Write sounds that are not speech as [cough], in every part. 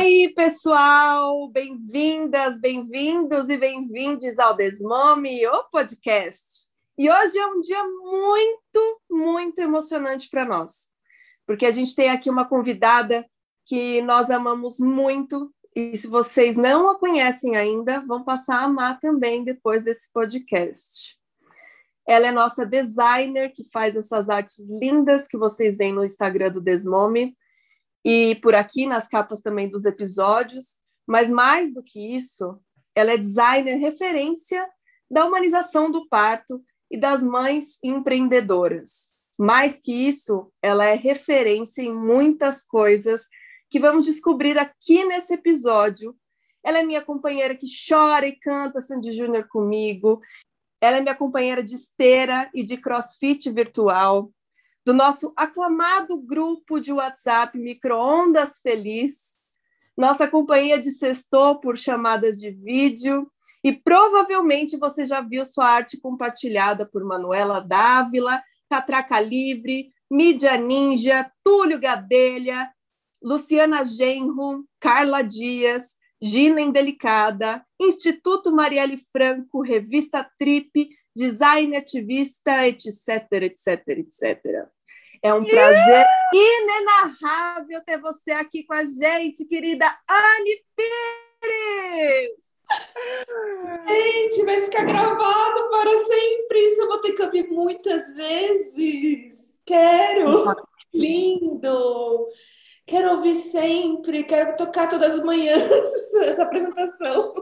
Aí, pessoal, bem-vindas, bem-vindos e bem-vindes ao Desmame, o podcast. E hoje é um dia muito, muito emocionante para nós, porque a gente tem aqui uma convidada que nós amamos muito e se vocês não a conhecem ainda, vão passar a amar também depois desse podcast. Ela é nossa designer que faz essas artes lindas que vocês veem no Instagram do Desmome e por aqui nas capas também dos episódios. Mas mais do que isso, ela é designer referência da humanização do parto e das mães empreendedoras. Mais que isso, ela é referência em muitas coisas que vamos descobrir aqui nesse episódio. Ela é minha companheira que chora e canta Sandy Júnior comigo. Ela é minha companheira de esteira e de crossfit virtual, do nosso aclamado grupo de WhatsApp Microondas Feliz, nossa companhia de sextou por chamadas de vídeo, e provavelmente você já viu sua arte compartilhada por Manuela Dávila, Catraca Livre, Mídia Ninja, Túlio Gadelha, Luciana Genro, Carla Dias, Gina Indelicada, Instituto Marielle Franco, Revista Trip, Design Ativista, etc, etc, etc. É um prazer inenarrável ter você aqui com a gente, querida Anne Pires! Gente, vai ficar gravado para sempre. Isso eu vou ter que ouvir muitas vezes. Quero! [laughs] Lindo! Quero ouvir sempre, quero tocar todas as manhãs [laughs] essa apresentação.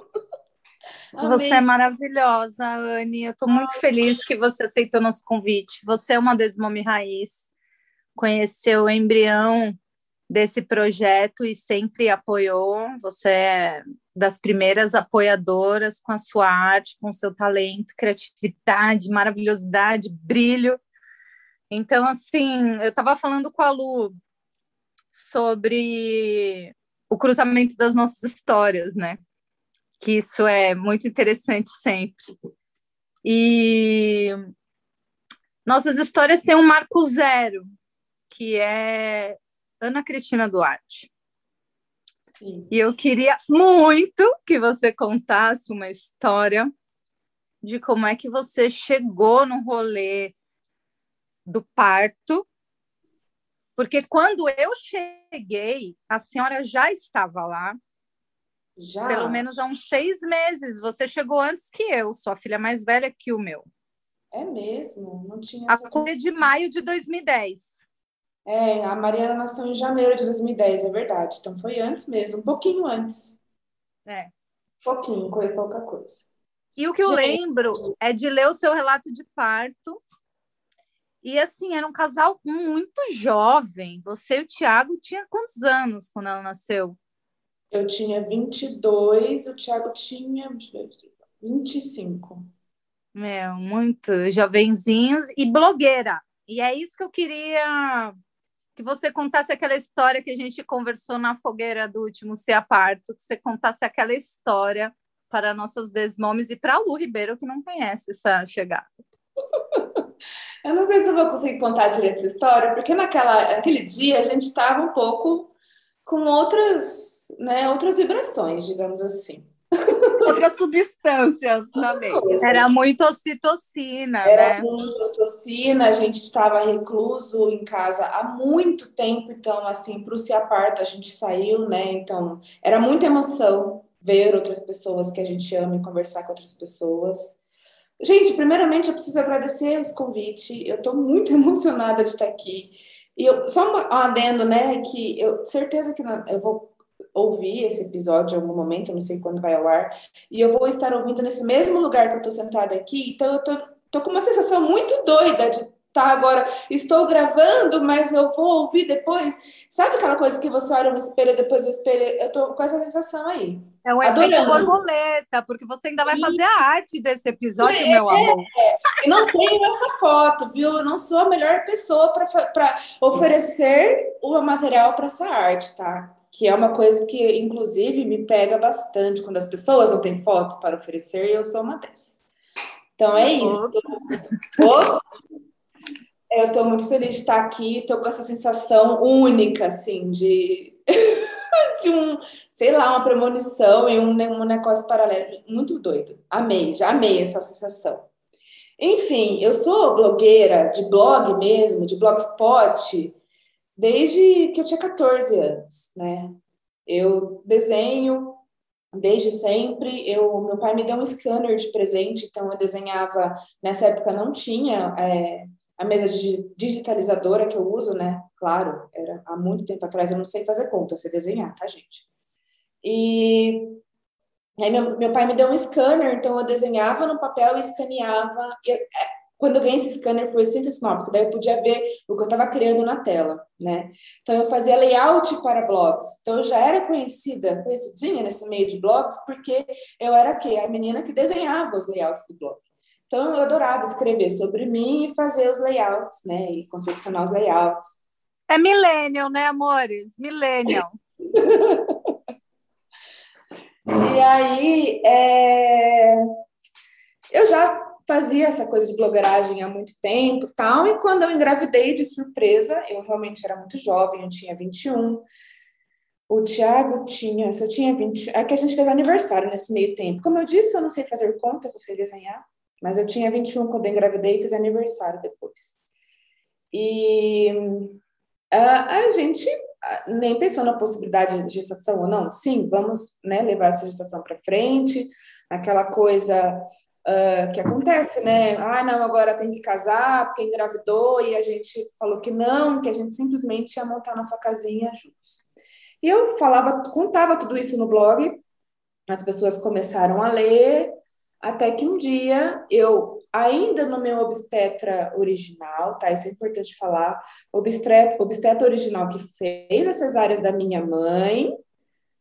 Amém. Você é maravilhosa, Anne. Eu estou muito feliz que você aceitou nosso convite. Você é uma desmome raiz, conheceu o embrião desse projeto e sempre apoiou. Você é das primeiras apoiadoras com a sua arte, com o seu talento, criatividade, maravilhosidade, brilho. Então, assim, eu estava falando com a Lu sobre o cruzamento das nossas histórias, né? Que isso é muito interessante sempre. E nossas histórias têm um marco zero, que é Ana Cristina Duarte. Sim. E eu queria muito que você contasse uma história de como é que você chegou no rolê do parto porque quando eu cheguei, a senhora já estava lá. Já? Pelo menos há uns seis meses. Você chegou antes que eu, sua filha mais velha que o meu. É mesmo? Não tinha. A coisa de maio de 2010. É, a Mariana nasceu em janeiro de 2010, é verdade. Então foi antes mesmo, um pouquinho antes. É. Pouquinho, foi pouca coisa. E o que eu Gente. lembro é de ler o seu relato de parto e assim, era um casal muito jovem. Você e o Tiago tinha quantos anos quando ela nasceu? Eu tinha 22, o Tiago tinha 25. Meu, muito jovenzinhos e blogueira. E é isso que eu queria que você contasse aquela história que a gente conversou na fogueira do último Se Aparto, que você contasse aquela história para nossas desmomes e para a Lu Ribeiro, que não conhece essa chegada. [laughs] Eu não sei se eu vou conseguir contar direito essa história, porque naquela, naquele dia a gente estava um pouco com outras, né, outras vibrações, digamos assim. Outras substâncias na mente. Era muito ocitocina, Era né? muito ocitocina, a gente estava recluso em casa há muito tempo, então, assim, para o se aparto a gente saiu, né? Então, era muita emoção ver outras pessoas que a gente ama e conversar com outras pessoas. Gente, primeiramente eu preciso agradecer esse convite. Eu estou muito [laughs] emocionada de estar aqui. E eu, só um adendo, né, que eu certeza que eu vou ouvir esse episódio em algum momento, não sei quando vai ao ar, e eu vou estar ouvindo nesse mesmo lugar que eu estou sentada aqui, então eu tô, tô com uma sensação muito doida de tá agora, estou gravando, mas eu vou ouvir depois. Sabe aquela coisa que você olha no espelho, depois o espelho, eu tô com essa sensação aí. É um efeito borboleta, porque você ainda vai fazer a arte desse episódio, é, meu amor. É. Eu não tenho essa foto, viu? Eu não sou a melhor pessoa para oferecer o material para essa arte, tá? Que é uma coisa que, inclusive, me pega bastante quando as pessoas não têm fotos para oferecer e eu sou uma dessas. Então é isso. Ops. Eu estou muito feliz de estar aqui, estou com essa sensação única, assim, de, [laughs] de um, sei lá, uma premonição e um, um negócio paralelo. Muito doido. Amei, já amei essa sensação. Enfim, eu sou blogueira de blog mesmo, de blogspot, desde que eu tinha 14 anos, né? Eu desenho desde sempre. Eu, meu pai me deu um scanner de presente, então eu desenhava. Nessa época não tinha é, a mesa digitalizadora que eu uso, né? Claro, era há muito tempo atrás, eu não sei fazer conta, eu sei desenhar, tá, gente? E aí meu, meu pai me deu um scanner, então eu desenhava no papel e escaneava. E, é, quando eu ganhei esse scanner foi sensacional, porque daí eu podia ver o que eu estava criando na tela, né? Então eu fazia layout para blogs. Então eu já era conhecida, conhecidinha nesse meio de blogs, porque eu era quê? A menina que desenhava os layouts do blog. Então, eu adorava escrever sobre mim e fazer os layouts, né? E confeccionar os layouts. É millennial, né, amores? Millennial. [laughs] e aí, é... eu já fazia essa coisa de blogueiragem há muito tempo tal, e quando eu engravidei de surpresa, eu realmente era muito jovem, eu tinha 21, o Tiago tinha, se eu tinha 20, é que a gente fez aniversário nesse meio tempo. Como eu disse, eu não sei fazer contas, eu sei desenhar. Mas eu tinha 21 quando eu engravidei e fiz aniversário depois. E a, a gente nem pensou na possibilidade de gestação ou não. Sim, vamos né, levar essa gestação para frente. Aquela coisa uh, que acontece, né? Ah, não, agora tem que casar porque engravidou e a gente falou que não, que a gente simplesmente ia montar nossa casinha juntos. E eu falava, contava tudo isso no blog, as pessoas começaram a ler, até que um dia eu, ainda no meu obstetra original, tá? Isso é importante falar. Obstetra, obstetra original que fez as cesáreas da minha mãe,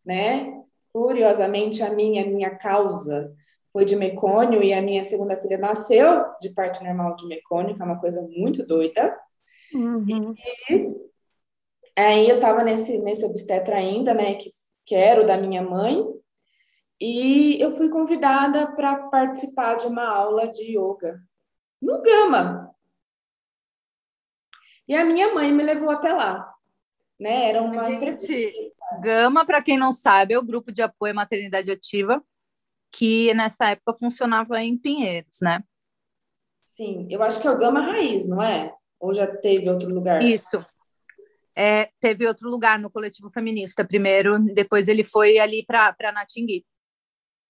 né? Curiosamente, a minha, minha causa foi de mecônio e a minha segunda filha nasceu de parto normal de mecônio, que é uma coisa muito doida. Uhum. E aí eu tava nesse, nesse obstetra ainda, né? Que, que era o da minha mãe. E eu fui convidada para participar de uma aula de yoga no Gama. E a minha mãe me levou até lá. Né? Era uma Gente, Gama, para quem não sabe, é o grupo de apoio à maternidade ativa que nessa época funcionava em Pinheiros, né? Sim, eu acho que é o Gama Raiz, não é? Ou já teve outro lugar? Isso. É, teve outro lugar no coletivo feminista primeiro, depois ele foi ali para Natingui.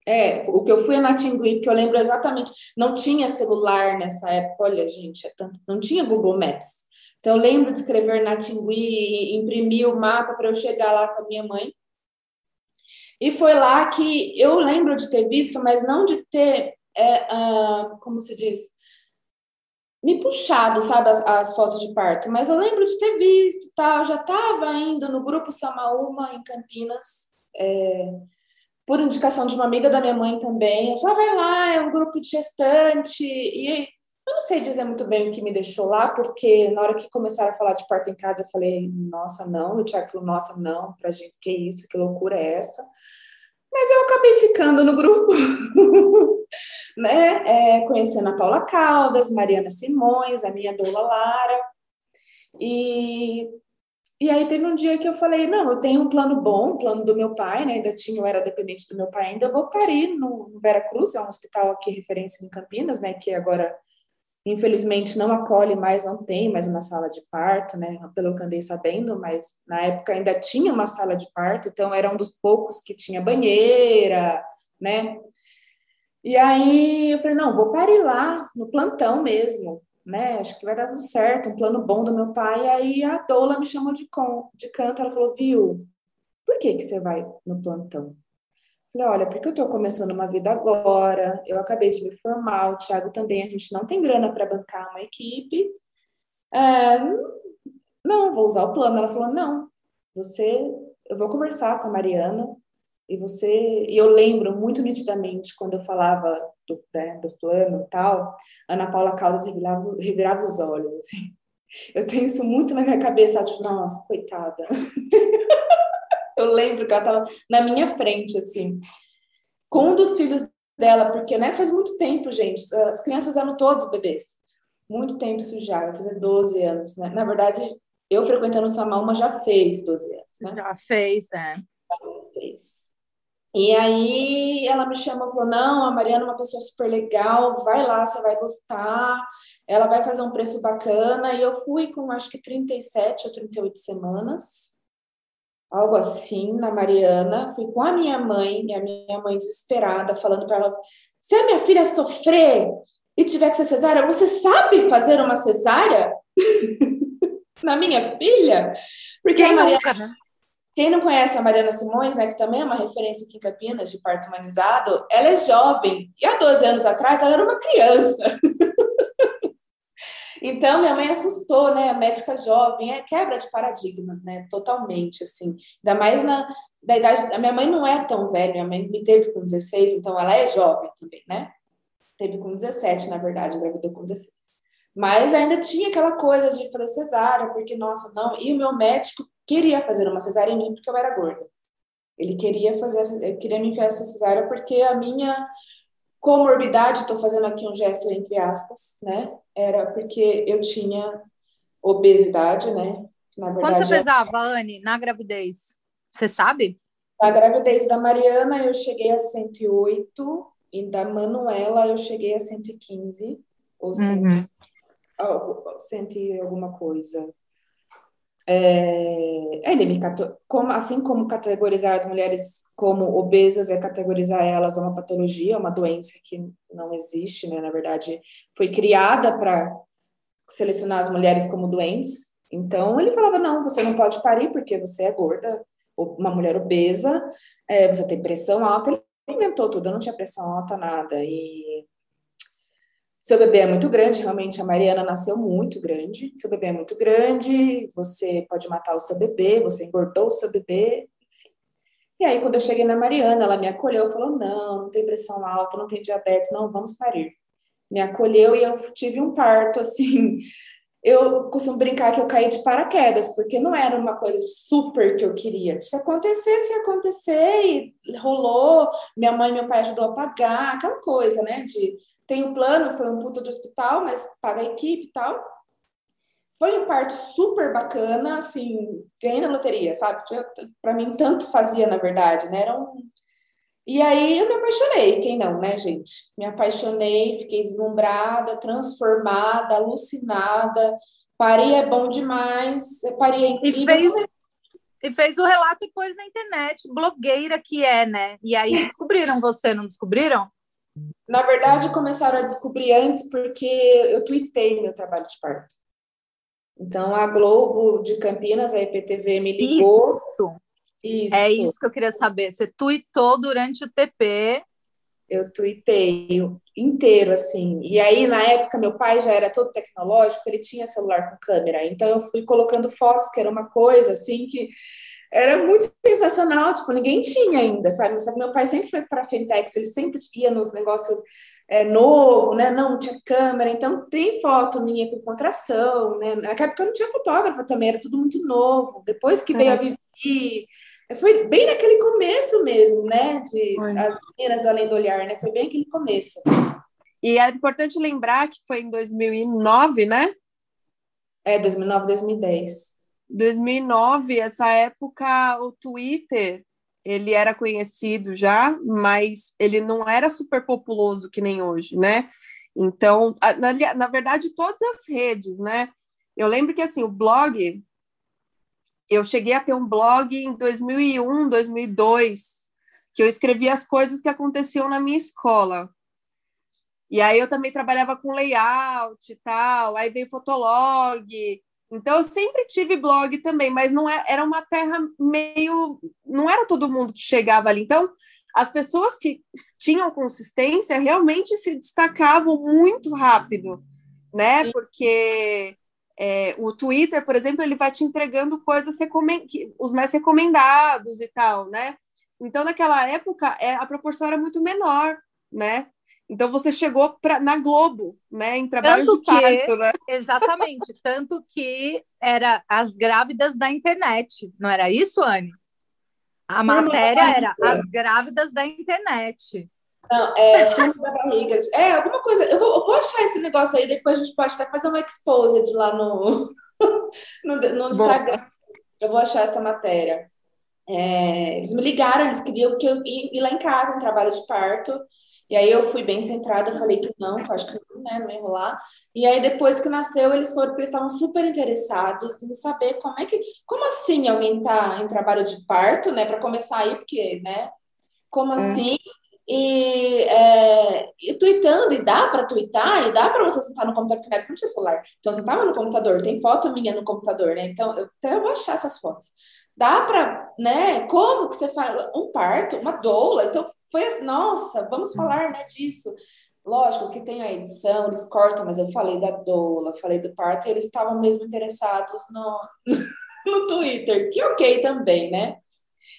É, o que eu fui na Tingui, que eu lembro exatamente, não tinha celular nessa época, olha, gente, é tanto, não tinha Google Maps. Então, eu lembro de escrever na Tingui, imprimir o mapa para eu chegar lá com a minha mãe. E foi lá que eu lembro de ter visto, mas não de ter, é, uh, como se diz, me puxado, sabe, as, as, fotos de parto. Mas eu lembro de ter visto, tal. Já estava indo no grupo Samaúma, em Campinas. É, por indicação de uma amiga da minha mãe também. Eu falei, vai lá, é um grupo de gestante. E eu não sei dizer muito bem o que me deixou lá, porque na hora que começaram a falar de parto em casa, eu falei, nossa, não. O Tiago falou, nossa, não, pra gente, que isso, que loucura é essa? Mas eu acabei ficando no grupo, [laughs] né? É, conhecendo a Paula Caldas, Mariana Simões, a minha doula Lara. E e aí teve um dia que eu falei, não, eu tenho um plano bom, um plano do meu pai, né? Ainda tinha, eu era dependente do meu pai ainda, vou parir no, no Vera Cruz, é um hospital aqui referência em Campinas, né? Que agora, infelizmente, não acolhe mais, não tem mais uma sala de parto, né? Pelo que andei sabendo, mas na época ainda tinha uma sala de parto, então era um dos poucos que tinha banheira, né? E aí eu falei, não, vou parir lá, no plantão mesmo né? Acho que vai dar tudo certo, um plano bom do meu pai. Aí a doula me chamou de, com, de canto, ela falou, viu, por que que você vai no plantão? Falei, olha, porque eu estou começando uma vida agora, eu acabei de me formar, o Thiago também, a gente não tem grana para bancar uma equipe, É, não, vou usar o plano. Ela falou, não, você, eu vou conversar com a Mariana e você, e eu lembro muito nitidamente quando eu falava do, né, do plano e tal, Ana Paula Caldas revirava, revirava os olhos, assim. Eu tenho isso muito na minha cabeça, tipo, nossa, coitada. [laughs] eu lembro que ela estava na minha frente, assim, com um dos filhos dela, porque, né, faz muito tempo, gente, as crianças eram todos bebês. Muito tempo isso já, vai fazer 12 anos, né? Na verdade, eu frequentando o Samalma já fez 12 anos, né? Já fez, é. Já fez. E aí ela me chamou e falou: não, a Mariana é uma pessoa super legal, vai lá, você vai gostar, ela vai fazer um preço bacana. E eu fui com acho que 37 ou 38 semanas, algo assim, na Mariana. Fui com a minha mãe, e a minha mãe desesperada, falando para ela: se a minha filha sofrer e tiver que ser cesárea, você sabe fazer uma cesárea? [laughs] na minha filha? Porque Quem a Mariana. Nunca, né? Quem não conhece a Mariana Simões, né, que também é uma referência aqui em Campinas de parto humanizado, ela é jovem e há 12 anos atrás ela era uma criança. [laughs] então minha mãe assustou, né, médica jovem, é quebra de paradigmas, né, totalmente assim. Ainda mais na da idade, a minha mãe não é tão velha, minha mãe me teve com 16, então ela é jovem também, né? Teve com 17, na verdade, engravidou com 16. Mas ainda tinha aquela coisa de fazer cesárea, porque, nossa, não. E o meu médico queria fazer uma cesárea em mim porque eu era gorda. Ele queria fazer, ele queria me enfiar essa cesárea porque a minha comorbidade, estou fazendo aqui um gesto entre aspas, né? Era porque eu tinha obesidade, né? Na verdade, Quanto você pesava, Anne, na gravidez? Você sabe? Na gravidez da Mariana, eu cheguei a 108 e da Manuela, eu cheguei a 115 ou 100, uhum. 100 alguma coisa. É, ele me como, assim como categorizar as mulheres como obesas é categorizar elas a uma patologia, uma doença que não existe, né? Na verdade, foi criada para selecionar as mulheres como doentes. Então, ele falava: não, você não pode parir porque você é gorda, uma mulher obesa, é, você tem pressão alta. Ele inventou tudo, eu não tinha pressão alta, nada. E seu bebê é muito grande, realmente a Mariana nasceu muito grande. Seu bebê é muito grande, você pode matar o seu bebê, você engordou o seu bebê, enfim. E aí, quando eu cheguei na Mariana, ela me acolheu, falou: não, não tem pressão alta, não tem diabetes, não, vamos parir. Me acolheu e eu tive um parto assim. Eu costumo brincar que eu caí de paraquedas, porque não era uma coisa super que eu queria. Se acontecesse, ia acontecer, e rolou. Minha mãe e meu pai ajudou a pagar, aquela coisa, né? De tem o plano, foi um puta de hospital, mas paga a equipe e tal. Foi um parto super bacana, assim, ganhei na loteria, sabe? Para mim, tanto fazia, na verdade, né? Era um... E aí eu me apaixonei, quem não, né, gente? Me apaixonei, fiquei deslumbrada, transformada, alucinada. Parei é bom demais, parei é incrível. E fez, e fez o relato depois na internet, blogueira que é, né? E aí descobriram você, não descobriram? Na verdade, começaram a descobrir antes porque eu tuitei meu trabalho de parto. Então, a Globo de Campinas, a IPTV, me ligou. Isso. isso. É isso que eu queria saber. Você tuitou durante o TP. Eu tuitei inteiro, assim. E aí, na época, meu pai já era todo tecnológico, ele tinha celular com câmera. Então, eu fui colocando fotos, que era uma coisa, assim, que era muito sensacional, tipo, ninguém tinha ainda, sabe? Só que meu pai sempre foi para a Fentex, ele sempre ia nos negócios é, novo, né? Não tinha câmera, então tem foto minha com contração, né? Naquela época não tinha fotógrafa também, era tudo muito novo. Depois que veio é. a Vivi, foi bem naquele começo mesmo, né? De foi. as meninas do Além do Olhar, né? Foi bem aquele começo. E é importante lembrar que foi em 2009, né? É, 2009, 2010. 2009, essa época, o Twitter ele era conhecido já, mas ele não era super populoso que nem hoje, né? Então, na, na verdade, todas as redes, né? Eu lembro que assim, o blog, eu cheguei a ter um blog em 2001, 2002, que eu escrevia as coisas que aconteciam na minha escola. E aí eu também trabalhava com layout e tal, aí veio Fotolog, então, eu sempre tive blog também, mas não é, era uma terra meio. Não era todo mundo que chegava ali. Então, as pessoas que tinham consistência realmente se destacavam muito rápido, né? Porque É, o Twitter, por exemplo, ele vai te entregando coisas os mais recomendados e tal, né? Então, naquela época, é, a proporção era muito menor, né? Então você chegou pra, na Globo, né? Em trabalho tanto de parto, que, né? [laughs] Exatamente. tanto que era as grávidas da internet, não era isso, Anne? A matéria era as grávidas da internet. Não, é turma da barriga. É, alguma coisa. Eu vou, eu vou, achar esse negócio aí, depois a gente pode até fazer uma exposed lá no, [laughs] no, no Instagram. Bom. Eu vou achar essa matéria. É, eles me ligaram, eles queriam que eu ir lá em casa em trabalho de parto. E aí eu fui bem centrada, falei que não, que acho que né, não ia rolar. E aí depois que nasceu, eles foram porque eles estavam super interessados em saber como é que, como assim alguém tá em trabalho de parto, né, para começar aí, porque, né? Como é. assim? E, é, e tweetando, e dá para tweetar, e dá para você sentar no computador, porque na época não tinha celular. Então, você estava no computador, tem foto minha no computador, né? Então, eu até vou achar essas fotos. Dá para, né? Como que você faz um parto, uma doula? Então foi assim, nossa, vamos falar, né, disso. Lógico que tem a edição, eles cortam, mas eu falei da doula, falei do parto, e eles estavam mesmo interessados no, [laughs] no Twitter, que ok também, né?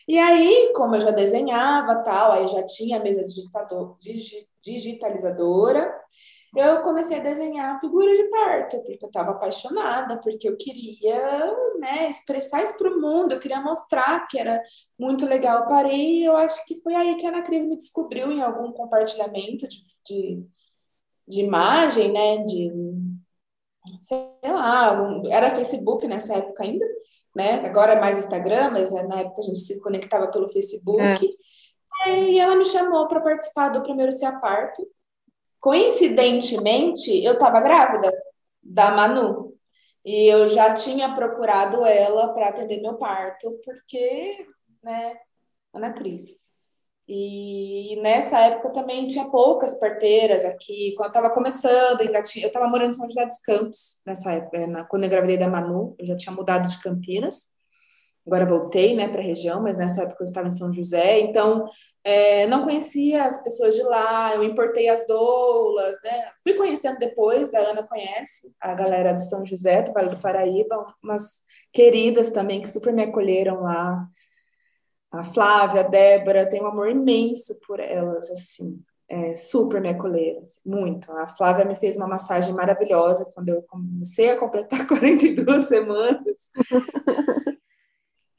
E aí, como eu já desenhava tal, aí já tinha a mesa digitador, digitalizadora, eu comecei a desenhar figura de parto, porque eu estava apaixonada, porque eu queria né, expressar isso para o mundo, eu queria mostrar que era muito legal para e eu acho que foi aí que a Ana Cris me descobriu em algum compartilhamento de, de, de imagem, né, de, sei lá, era Facebook nessa época ainda, né, agora é mais Instagram, mas né, na época a gente se conectava pelo Facebook, é. e ela me chamou para participar do primeiro Se a Parto, Coincidentemente, eu estava grávida da Manu. E eu já tinha procurado ela para atender meu parto, porque, né, Ana Cris. E nessa época também tinha poucas parteiras aqui. Quando eu estava começando, eu estava morando em São José dos Campos nessa época, quando eu engravidei da Manu, eu já tinha mudado de Campinas. Agora voltei, né, para a região, mas nessa época eu estava em São José, então é, não conhecia as pessoas de lá, eu importei as doulas, né? Fui conhecendo depois, a Ana conhece a galera de São José, do Vale do Paraíba, umas queridas também que super me acolheram lá. A Flávia, a Débora, tenho um amor imenso por elas, assim, é, super me acolheram, assim, muito. A Flávia me fez uma massagem maravilhosa quando eu comecei a completar [laughs] 42 semanas.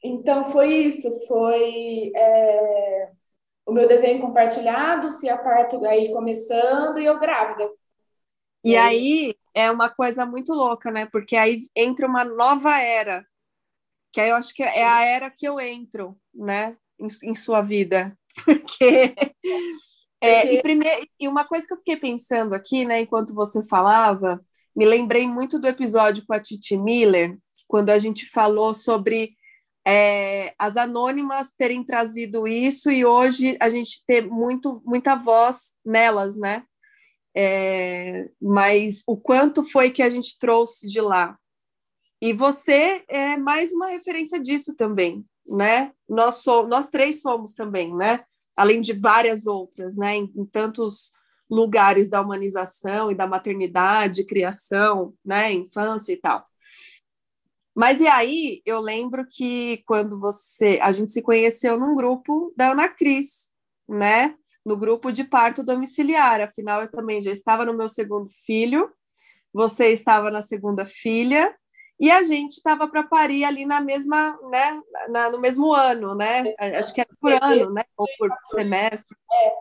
Então foi isso, foi é, o meu desenho compartilhado, se a parto aí começando e eu grávida. E aí é uma coisa muito louca, né? Porque aí entra uma nova era, que aí eu acho que é a era que eu entro, né? Em, em sua vida, [laughs] porque é, e, primeiro, e uma coisa que eu fiquei pensando aqui, né, enquanto você falava, me lembrei muito do episódio com a Titi Miller, quando a gente falou sobre é, as anônimas terem trazido isso e hoje a gente ter muito, muita voz nelas, né? É, mas o quanto foi que a gente trouxe de lá? E você é mais uma referência disso também, né? Nós, so, nós três somos também, né? Além de várias outras, né? Em, em tantos lugares da humanização e da maternidade, criação, né? Infância e tal. Mas e aí, eu lembro que quando você, a gente se conheceu num grupo da Ana Cris, né? No grupo de parto domiciliar. Afinal, eu também já estava no meu segundo filho, você estava na segunda filha, e a gente estava para parir ali na mesma, né? Na, no mesmo ano, né? Acho que era por ano, né? Ou por semestre. É,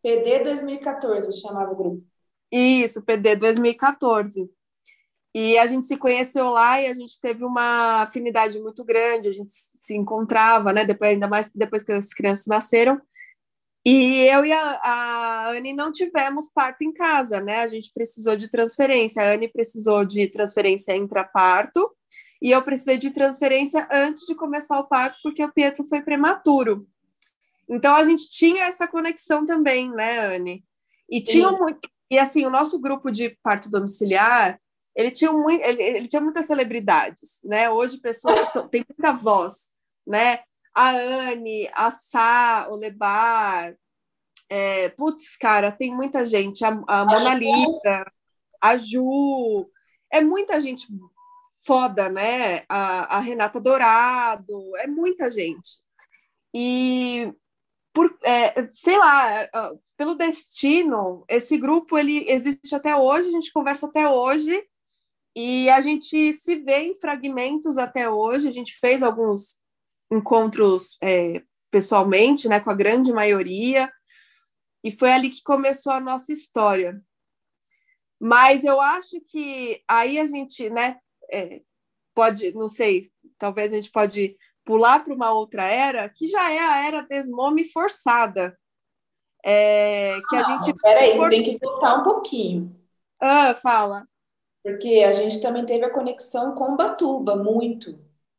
PD 2014 chamava o grupo. Isso, PD 2014. E a gente se conheceu lá e a gente teve uma afinidade muito grande, a gente se encontrava, né? Depois, ainda mais depois que as crianças nasceram. E eu e a, a Anne não tivemos parto em casa, né? A gente precisou de transferência. A Anne precisou de transferência intraparto e eu precisei de transferência antes de começar o parto, porque o Pietro foi prematuro. Então a gente tinha essa conexão também, né, Anne? E tinha muito. E assim, o nosso grupo de parto domiciliar ele tinha, muito, ele, ele tinha muitas celebridades, né? Hoje pessoas são, têm muita voz, né? A Anne, a Sá, o Lebar, é, putz, cara, tem muita gente, a, a Mona Lisa, a Ju, é muita gente foda, né? A, a Renata Dourado, é muita gente. E por, é, sei lá, pelo destino, esse grupo ele existe até hoje, a gente conversa até hoje e a gente se vê em fragmentos até hoje. A gente fez alguns encontros é, pessoalmente, né, com a grande maioria, e foi ali que começou a nossa história. Mas eu acho que aí a gente, né, é, pode, não sei, talvez a gente pode pular para uma outra era, que já é a era desmome forçada. É, que a ah, gente. Peraí, for... tem que voltar um pouquinho. Ah, fala. Porque a gente também teve a conexão com Batuba, muito.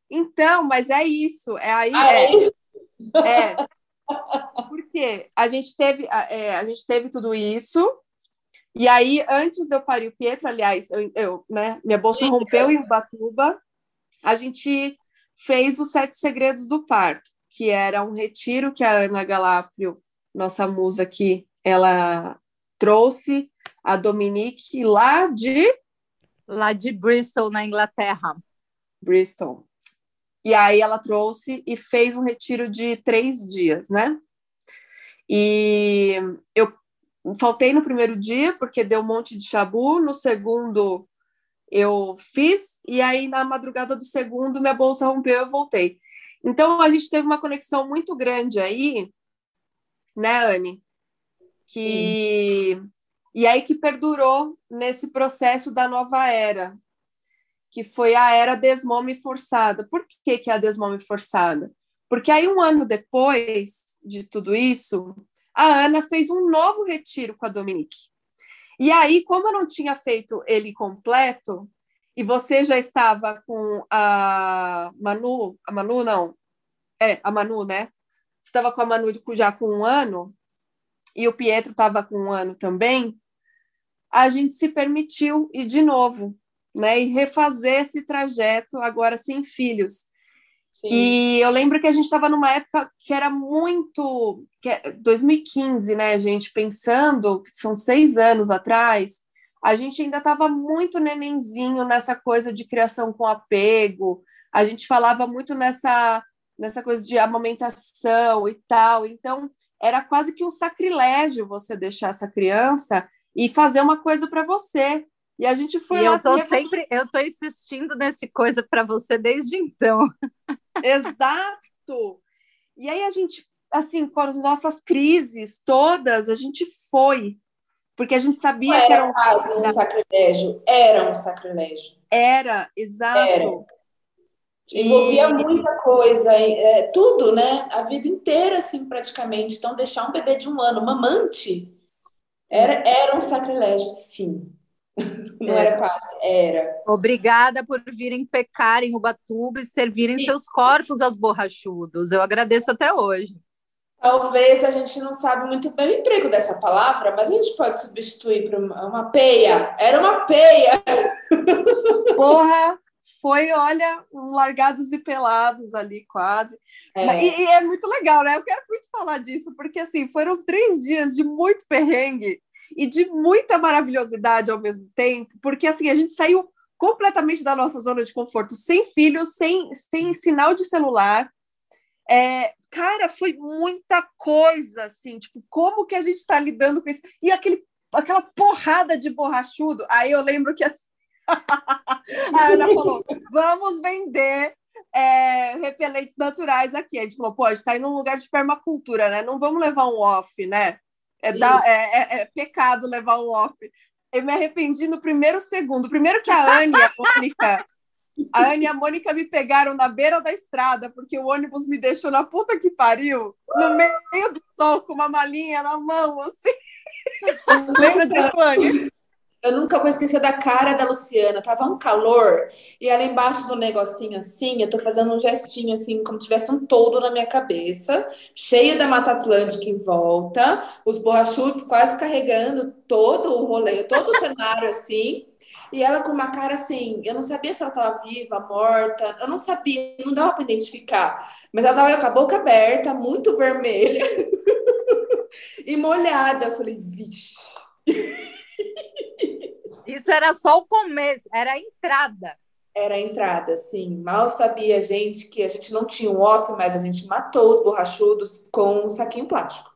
Então, mas é isso. É aí. Ah, é. é. é. Porque a gente teve, é, a gente teve tudo isso. E aí, antes de eu parir o Pietro, aliás, eu, eu né, minha bolsa rompeu em Ubatuba, a gente fez os Sete Segredos do Parto, que era um retiro que a Ana Galafrio, nossa musa aqui, ela trouxe a Dominique lá de lá de Bristol, na Inglaterra. Bristol. E aí ela trouxe e fez um retiro de três dias, né? E eu faltei no primeiro dia porque deu um monte de chabu, no segundo eu fiz, e aí na madrugada do segundo minha bolsa rompeu e eu voltei. Então a gente teve uma conexão muito grande aí, né, Anne? Que Sim. E aí que perdurou nesse processo da nova era, que foi a era desmome forçada. Por que, que é a desmome forçada? Porque aí, um ano depois de tudo isso, a Ana fez um novo retiro com a Dominique. E aí, como eu não tinha feito ele completo, e você já estava com a Manu, a Manu não, é, a Manu, né? Estava com a Manu já com um ano, e o Pietro estava com um ano também, a gente se permitiu ir de novo né? E refazer esse trajeto agora sem filhos. Sim. E eu lembro que a gente estava numa época que era muito. Que é 2015, né, gente? Pensando, que são seis anos atrás, a gente ainda estava muito nenenzinho nessa coisa de criação com apego, a gente falava muito nessa, nessa coisa de amamentação e tal. Então, era quase que um sacrilégio você deixar essa criança e fazer uma coisa para você. E a gente foi e lá. Eu tô sempre, eu tô insistindo nesse coisa para você desde então. [laughs] Exato. E aí a gente, assim, com as nossas crises todas, a gente foi, porque a gente sabia Não que era um, quase um sacrilégio, era um sacrilégio. Era, exato. Era. Envolvia e... muita coisa, é, tudo, né? A vida inteira, assim, praticamente. Então, deixar um bebê de um ano, mamante, era, era um sacrilégio, sim. [laughs] Não era. era fácil, era. Obrigada por virem pecar em Ubatuba e servirem seus corpos aos borrachudos. Eu agradeço até hoje. Talvez a gente não sabe muito bem o emprego dessa palavra, mas a gente pode substituir por uma, uma peia. Era uma peia. [laughs] Porra, foi, olha, um largados e pelados ali, quase. É. E, e, é muito legal, né? Eu quero muito falar disso, porque assim, foram três dias de muito perrengue e de muita maravilhosidade ao mesmo tempo, porque assim, a gente saiu completamente da nossa zona de conforto, sem filhos, sem, sem sinal de celular. É, cara, foi muita coisa, assim, tipo, como que a gente está lidando com isso? E aquele, aquela porrada de borrachudo. Aí eu lembro que assim, [laughs] a Ana falou: vamos vender é, repelentes naturais aqui. A gente falou, pô, a gente está indo num lugar de permacultura, né? Não vamos levar um off, né? É, da, é, é, é, pecado levar um off. Eu me arrependi no primeiro segundo. Primeiro que a Anne e a Mônica, a Anne e a Mônica me pegaram na beira da estrada, porque o ônibus me deixou na puta que pariu, no meio do sol, com uma malinha na mão, assim. Lembra disso, Anne? Eu nunca vou esquecer da cara da Luciana. Tava um calor e ela embaixo do negocinho assim, eu tô fazendo um gestinho assim, como se tivesse um todo na minha cabeça, cheio da Mata Atlântica em volta, os borrachudos quase carregando todo o rolê, todo o [laughs] cenário assim. E ela com uma cara assim, eu não sabia se ela estava viva, morta, eu não sabia, não dava para identificar. Mas ela tava com a boca aberta, muito vermelha [laughs] e molhada. Eu falei, vixe. [laughs] Isso era só o começo, era a entrada. Era a entrada, sim. Mal sabia a gente que a gente não tinha um off, mas a gente matou os borrachudos com um saquinho plástico.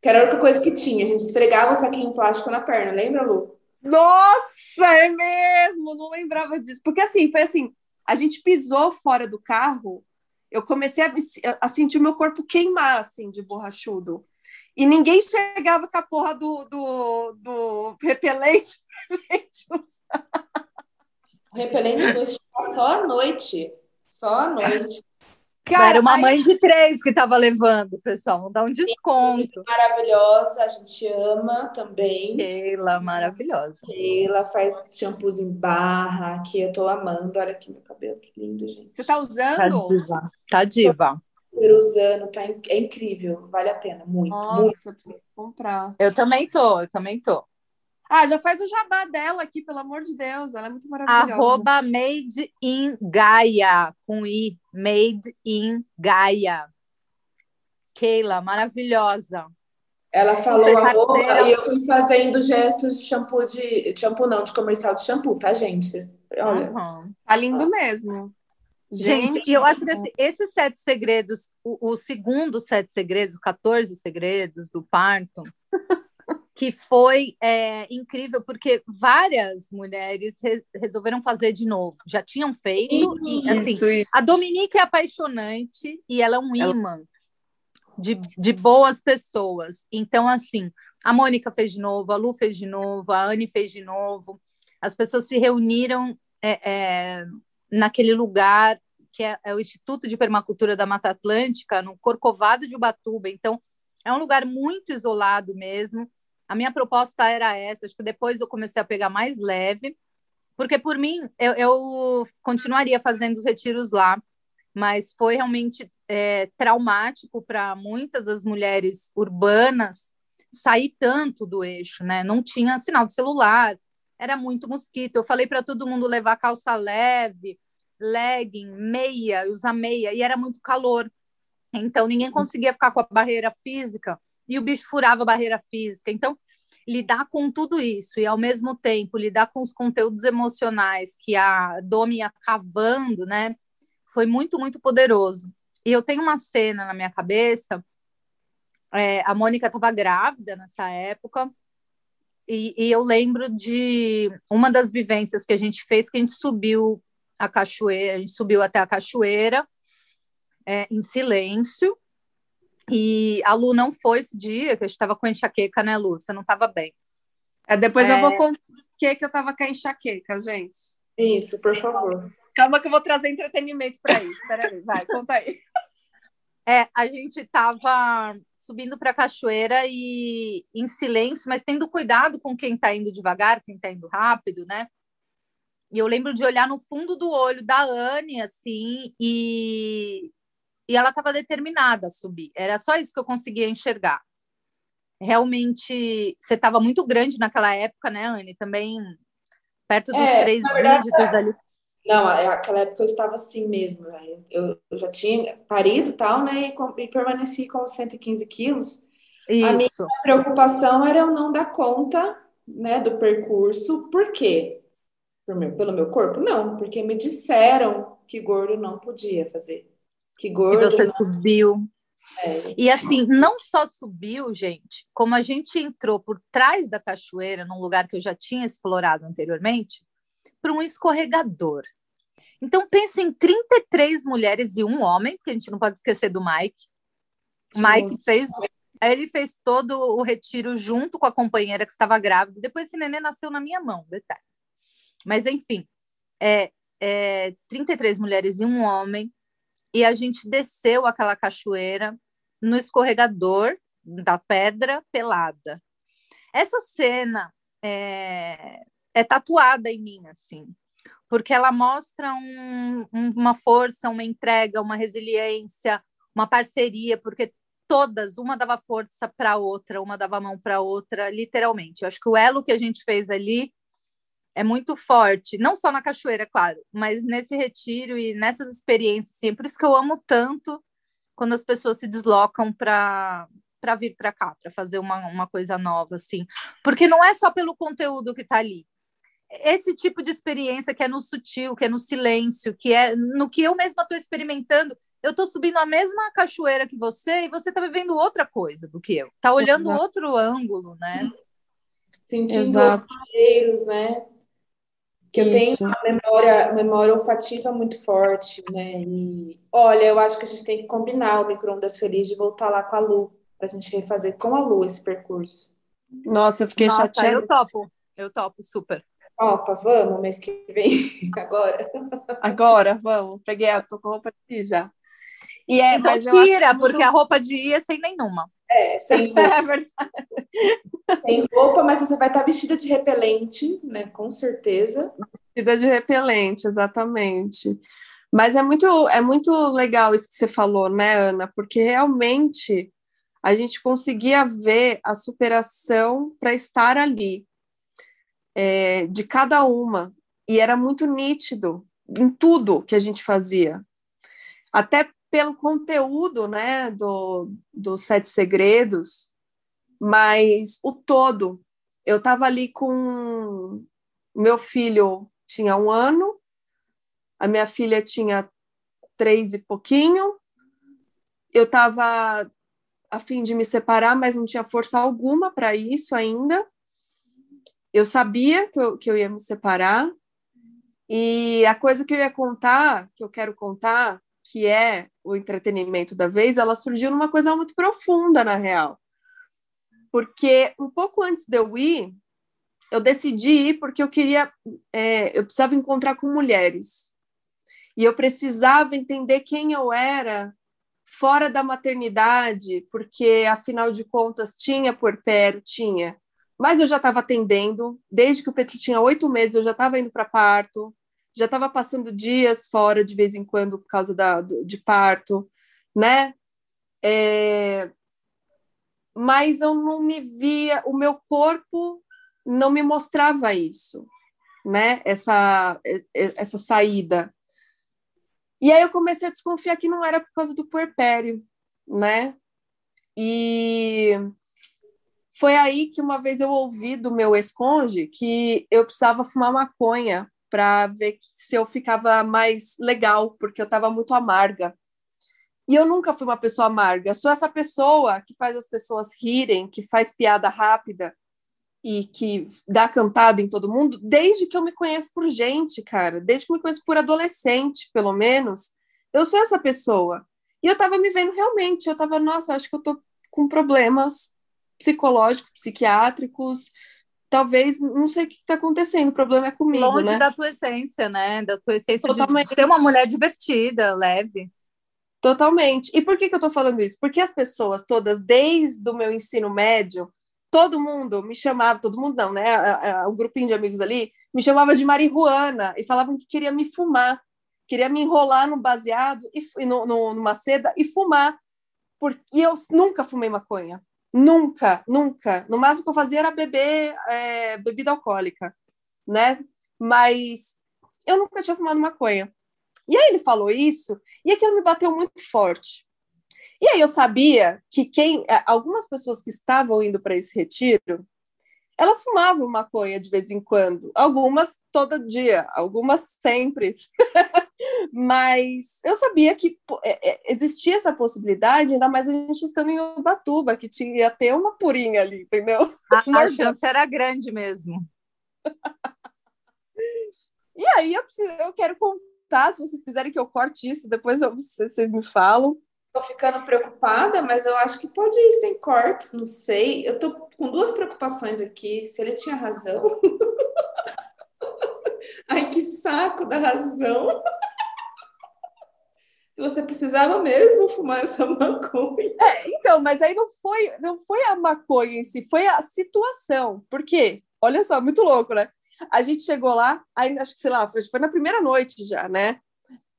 Que era a única coisa que tinha. A gente esfregava o saquinho plástico na perna, lembra, Lu? Nossa, é mesmo! Não lembrava disso. Porque assim, foi assim: a gente pisou fora do carro, eu comecei a, a sentir o meu corpo queimar, assim, de borrachudo. E ninguém chegava com a porra do, do, do repelente pra [laughs] gente usar. O repelente foi só à noite. Só à noite. Cara, era uma mãe de três que estava levando, pessoal. Vamos dar um desconto. Maravilhosa, a gente ama também. Keila, maravilhosa. Keila faz shampoos em barra, que eu tô amando. Olha aqui meu cabelo, que lindo, gente. Você tá usando? Tá diva. Tá diva. Tô usando, tá, é incrível, vale a pena, muito. Nossa, muito. eu preciso comprar. Eu também tô, eu também tô. Ah, já faz o jabá dela aqui, pelo amor de Deus. Ela é muito maravilhosa. Arroba Made in Gaia, com I. Made in Gaia. Keila, maravilhosa. Ela falou arroba e eu fui fazendo gestos de shampoo de. Shampoo não, de comercial de shampoo, tá, gente? Vocês, olha. Uhum. Tá lindo mesmo. Gente, gente eu acho que esse, esses sete segredos, o, o segundo sete segredos, 14 segredos do parto, [laughs] que foi é, incrível, porque várias mulheres re resolveram fazer de novo. Já tinham feito. e, assim, isso, A Dominique é apaixonante e ela é um imã de, de boas pessoas. Então, assim, a Mônica fez de novo, a Lu fez de novo, a Anne fez de novo. As pessoas se reuniram é, é, naquele lugar que é, é o Instituto de Permacultura da Mata Atlântica, no Corcovado de Ubatuba. Então, é um lugar muito isolado mesmo a minha proposta era essa, acho que depois eu comecei a pegar mais leve, porque por mim eu, eu continuaria fazendo os retiros lá, mas foi realmente é, traumático para muitas das mulheres urbanas sair tanto do eixo, né? Não tinha sinal de celular, era muito mosquito. Eu falei para todo mundo levar calça leve, legging, meia, usar meia, e era muito calor. Então ninguém conseguia ficar com a barreira física e o bicho furava a barreira física. Então, lidar com tudo isso e, ao mesmo tempo, lidar com os conteúdos emocionais que a Domi ia cavando, né? Foi muito, muito poderoso. E eu tenho uma cena na minha cabeça. É, a Mônica estava grávida nessa época. E, e, eu lembro de uma das vivências que a gente fez, que a gente subiu a cachoeira, a gente subiu até a cachoeira é, em silêncio, e a Lu não foi esse dia, que a gente estava com enxaqueca, né, Lu? Você não estava bem. É, depois é... eu vou contar o que, que eu estava com a enxaqueca, gente. Isso, por favor. Calma que eu vou trazer entretenimento para isso. Peraí, vai, conta aí. [laughs] É, a gente estava subindo para a cachoeira e em silêncio, mas tendo cuidado com quem está indo devagar, quem está indo rápido, né? E eu lembro de olhar no fundo do olho da Anne, assim, e, e ela estava determinada a subir. Era só isso que eu conseguia enxergar. Realmente, você estava muito grande naquela época, né, Anne? Também perto dos é, três verdade, dígitos ali. Não, aquela época eu estava assim mesmo. Né? Eu, eu já tinha parido tal, né? E, com, e permaneci com 115 quilos. Isso. A minha preocupação era eu não dar conta né, do percurso. Por quê? Meu, pelo meu corpo? Não, porque me disseram que gordo não podia fazer. Que gordo. E você subiu. É. E assim, não só subiu, gente, como a gente entrou por trás da cachoeira, num lugar que eu já tinha explorado anteriormente, para um escorregador. Então, pense em 33 mulheres e um homem, porque a gente não pode esquecer do Mike. Mike fez, ele fez todo o retiro junto com a companheira que estava grávida. Depois esse neném nasceu na minha mão, detalhe. Mas, enfim, é, é, 33 mulheres e um homem, e a gente desceu aquela cachoeira no escorregador da pedra pelada. Essa cena é, é tatuada em mim, assim, porque ela mostra um, uma força, uma entrega, uma resiliência, uma parceria, porque todas, uma dava força para outra, uma dava mão para a outra, literalmente. Eu acho que o elo que a gente fez ali é muito forte, não só na cachoeira, claro, mas nesse retiro e nessas experiências, assim, é por isso que eu amo tanto quando as pessoas se deslocam para para vir para cá, para fazer uma, uma coisa nova, assim, porque não é só pelo conteúdo que está ali, esse tipo de experiência que é no sutil, que é no silêncio, que é no que eu mesma estou experimentando. Eu estou subindo a mesma cachoeira que você e você está vivendo outra coisa do que eu. Está olhando Exato. outro ângulo, né? Sentindo cheiros, né? Que eu tenho uma memória, memória olfativa muito forte, né? E olha, eu acho que a gente tem que combinar o micro-ondas feliz de voltar lá com a Lu, para a gente refazer com a Lu esse percurso. Nossa, eu fiquei Nossa, chateada. Eu topo, eu topo super. Opa, vamos, mês que vem, [laughs] agora. Agora, vamos. Peguei, eu tô com roupa de já. E é, então mas tira, porque muito... a roupa de ir é sem nenhuma. É, sem [laughs] roupa. É verdade. Sem roupa, mas você vai estar vestida de repelente, né? Com certeza. Vestida de repelente, exatamente. Mas é muito, é muito legal isso que você falou, né, Ana? Porque realmente a gente conseguia ver a superação para estar ali, é, de cada uma. E era muito nítido em tudo que a gente fazia. Até pelo conteúdo né, do, do Sete Segredos, mas o todo. Eu estava ali com meu filho tinha um ano, a minha filha tinha três e pouquinho. Eu estava a fim de me separar, mas não tinha força alguma para isso ainda. Eu sabia que eu, que eu ia me separar. E a coisa que eu ia contar, que eu quero contar, que é o entretenimento da vez, ela surgiu numa coisa muito profunda, na real. Porque um pouco antes de eu ir, eu decidi ir porque eu queria, é, eu precisava encontrar com mulheres. E eu precisava entender quem eu era fora da maternidade, porque afinal de contas tinha puerpério, tinha. Mas eu já estava atendendo, desde que o Petro tinha oito meses, eu já estava indo para parto, já estava passando dias fora de vez em quando por causa da, de parto, né? É... Mas eu não me via, o meu corpo não me mostrava isso, né? Essa, essa saída. E aí eu comecei a desconfiar que não era por causa do puerpério, né? E foi aí que uma vez eu ouvi do meu esconde que eu precisava fumar maconha para ver se eu ficava mais legal, porque eu estava muito amarga. E eu nunca fui uma pessoa amarga, sou essa pessoa que faz as pessoas rirem, que faz piada rápida e que dá cantada em todo mundo, desde que eu me conheço por gente, cara, desde que eu me conheço por adolescente, pelo menos, eu sou essa pessoa. E eu estava me vendo realmente, eu estava, nossa, acho que eu estou com problemas psicológicos, psiquiátricos, talvez, não sei o que está acontecendo, o problema é comigo, Longe né? da tua essência, né? Da tua essência Totalmente. de ser uma mulher divertida, leve. Totalmente. E por que, que eu estou falando isso? Porque as pessoas todas, desde o meu ensino médio, todo mundo me chamava, todo mundo não, né? O grupinho de amigos ali me chamava de marihuana e falavam que queria me fumar, queria me enrolar num baseado e no, no, numa seda e fumar, porque eu nunca fumei maconha. Nunca, nunca. No máximo que eu fazia era beber é, bebida alcoólica, né? Mas eu nunca tinha fumado maconha. E aí ele falou isso, e aquilo me bateu muito forte. E aí eu sabia que quem, é, algumas pessoas que estavam indo para esse retiro, elas fumavam maconha de vez em quando, algumas todo dia, algumas sempre. [laughs] Mas eu sabia que é, é, existia essa possibilidade, ainda mais a gente estando em Ubatuba, que tinha ter uma purinha ali, entendeu? A, [laughs] a chance era grande mesmo. [laughs] e aí eu, preciso, eu quero contar, se vocês quiserem que eu corte isso, depois eu, vocês me falam. Tô ficando preocupada, mas eu acho que pode ir sem cortes, não sei. Eu tô com duas preocupações aqui. Se ele tinha razão. [laughs] Ai, que saco da razão. Se você precisava mesmo fumar essa [laughs] maconha. É, então, mas aí não foi, não foi a maconha em si, foi a situação. Por quê? Olha só, muito louco, né? A gente chegou lá, aí acho que, sei lá, foi, foi na primeira noite já, né?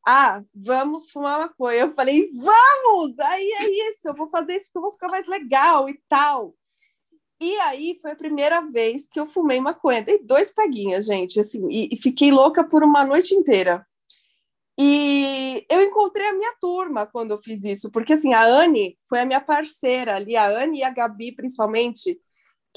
Ah, vamos fumar maconha. Eu falei, vamos! Aí é isso, eu vou fazer isso porque eu vou ficar mais legal e tal. E aí foi a primeira vez que eu fumei maconha. Dei dois peguinhas, gente, assim, e, e fiquei louca por uma noite inteira. E eu encontrei a minha turma quando eu fiz isso, porque assim, a Anne foi a minha parceira ali, a Anne e a Gabi, principalmente,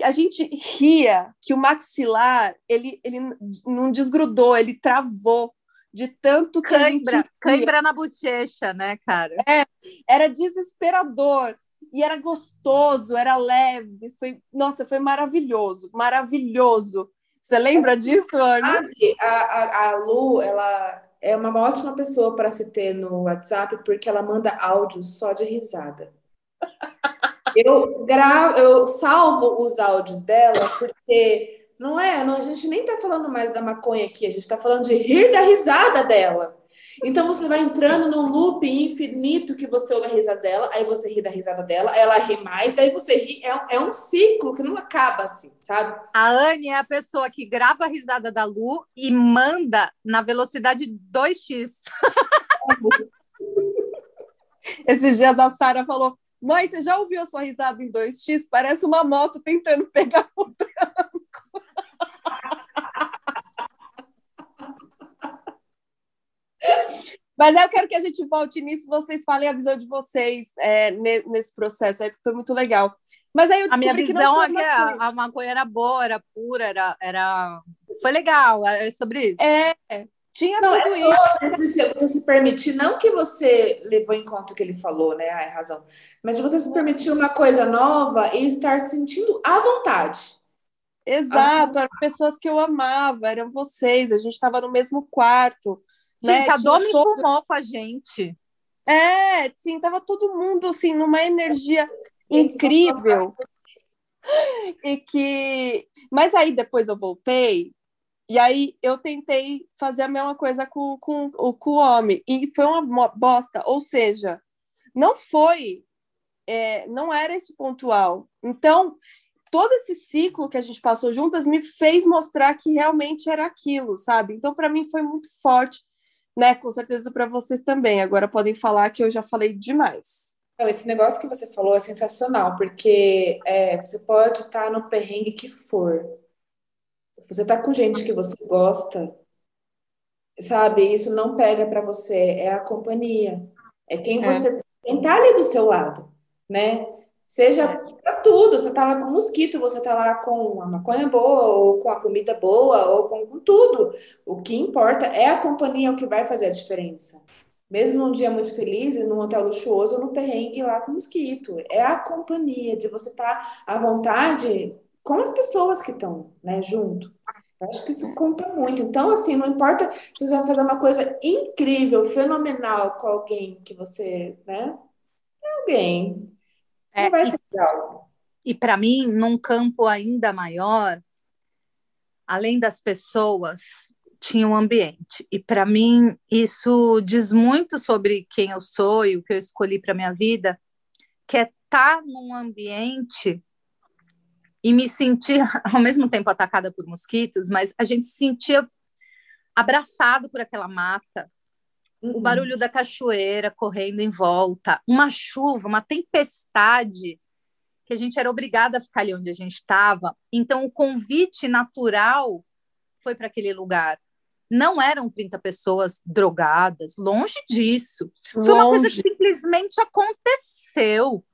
a gente ria que o maxilar ele, ele não desgrudou, ele travou de tanto que cãibra, a gente cãibra na bochecha, né, cara? É, era desesperador e era gostoso, era leve, foi, nossa, foi maravilhoso, maravilhoso. Você lembra disso, Ana? A, a, a Lu, ela é uma ótima pessoa para se ter no WhatsApp porque ela manda áudio só de risada. [laughs] Eu gravo, eu salvo os áudios dela porque não é, não, a gente nem tá falando mais da maconha aqui, a gente tá falando de rir da risada dela. Então você vai entrando num loop infinito que você ouve a risada dela, aí você ri da risada dela, ela ri mais, daí você ri. É um, é um ciclo que não acaba assim, sabe? A Anne é a pessoa que grava a risada da Lu e manda na velocidade 2x. [laughs] Esses dias a Sara falou: Mãe, você já ouviu a sua risada em 2x? Parece uma moto tentando pegar o Mas eu quero que a gente volte nisso, vocês falem a visão de vocês é, nesse processo aí, porque foi muito legal. Mas aí eu a minha visão é que a, a maconha era boa, era pura, era, era... foi legal, é sobre isso. É, tinha não, tudo é isso. Você, você se permitir, não que você levou em conta o que ele falou, né? Ai, razão. Mas você se permitir uma coisa nova e estar sentindo à vontade. Exato, eram pessoas que eu amava, eram vocês, a gente estava no mesmo quarto. Né? Gente, a Domi todo... fumou com a gente. É, sim, tava todo mundo assim, numa energia incrível. E que. Mas aí depois eu voltei e aí eu tentei fazer a mesma coisa com, com, com o homem, e foi uma bosta. Ou seja, não foi, é, não era esse pontual. Então, todo esse ciclo que a gente passou juntas me fez mostrar que realmente era aquilo, sabe? Então, para mim foi muito forte, né? Com certeza para vocês também. Agora podem falar que eu já falei demais. Não, esse negócio que você falou é sensacional, porque é, você pode estar no perrengue que for, se você tá com gente que você gosta, sabe, isso não pega para você, é a companhia. É quem é. você quem tá ali do seu lado, né? Seja é. para tudo, você tá lá com mosquito, você tá lá com a maconha boa, ou com a comida boa, ou com, com tudo. O que importa é a companhia, o que vai fazer a diferença. Mesmo num dia muito feliz, num hotel luxuoso, no perrengue lá com mosquito. É a companhia de você estar tá à vontade com as pessoas que estão, né, junto. Eu acho que isso conta muito. Então, assim, não importa se você vai fazer uma coisa incrível, fenomenal com alguém que você, né? É alguém. É, vai ser legal. E para mim, num campo ainda maior, além das pessoas, tinha um ambiente. E para mim, isso diz muito sobre quem eu sou e o que eu escolhi para minha vida, que é estar tá num ambiente e me sentir [laughs] ao mesmo tempo atacada por mosquitos, mas a gente se sentia abraçado por aquela mata, uhum. o barulho da cachoeira correndo em volta, uma chuva, uma tempestade que a gente era obrigada a ficar ali onde a gente estava. Então o convite natural foi para aquele lugar. Não eram 30 pessoas drogadas, longe disso. Longe. Foi uma coisa que simplesmente aconteceu.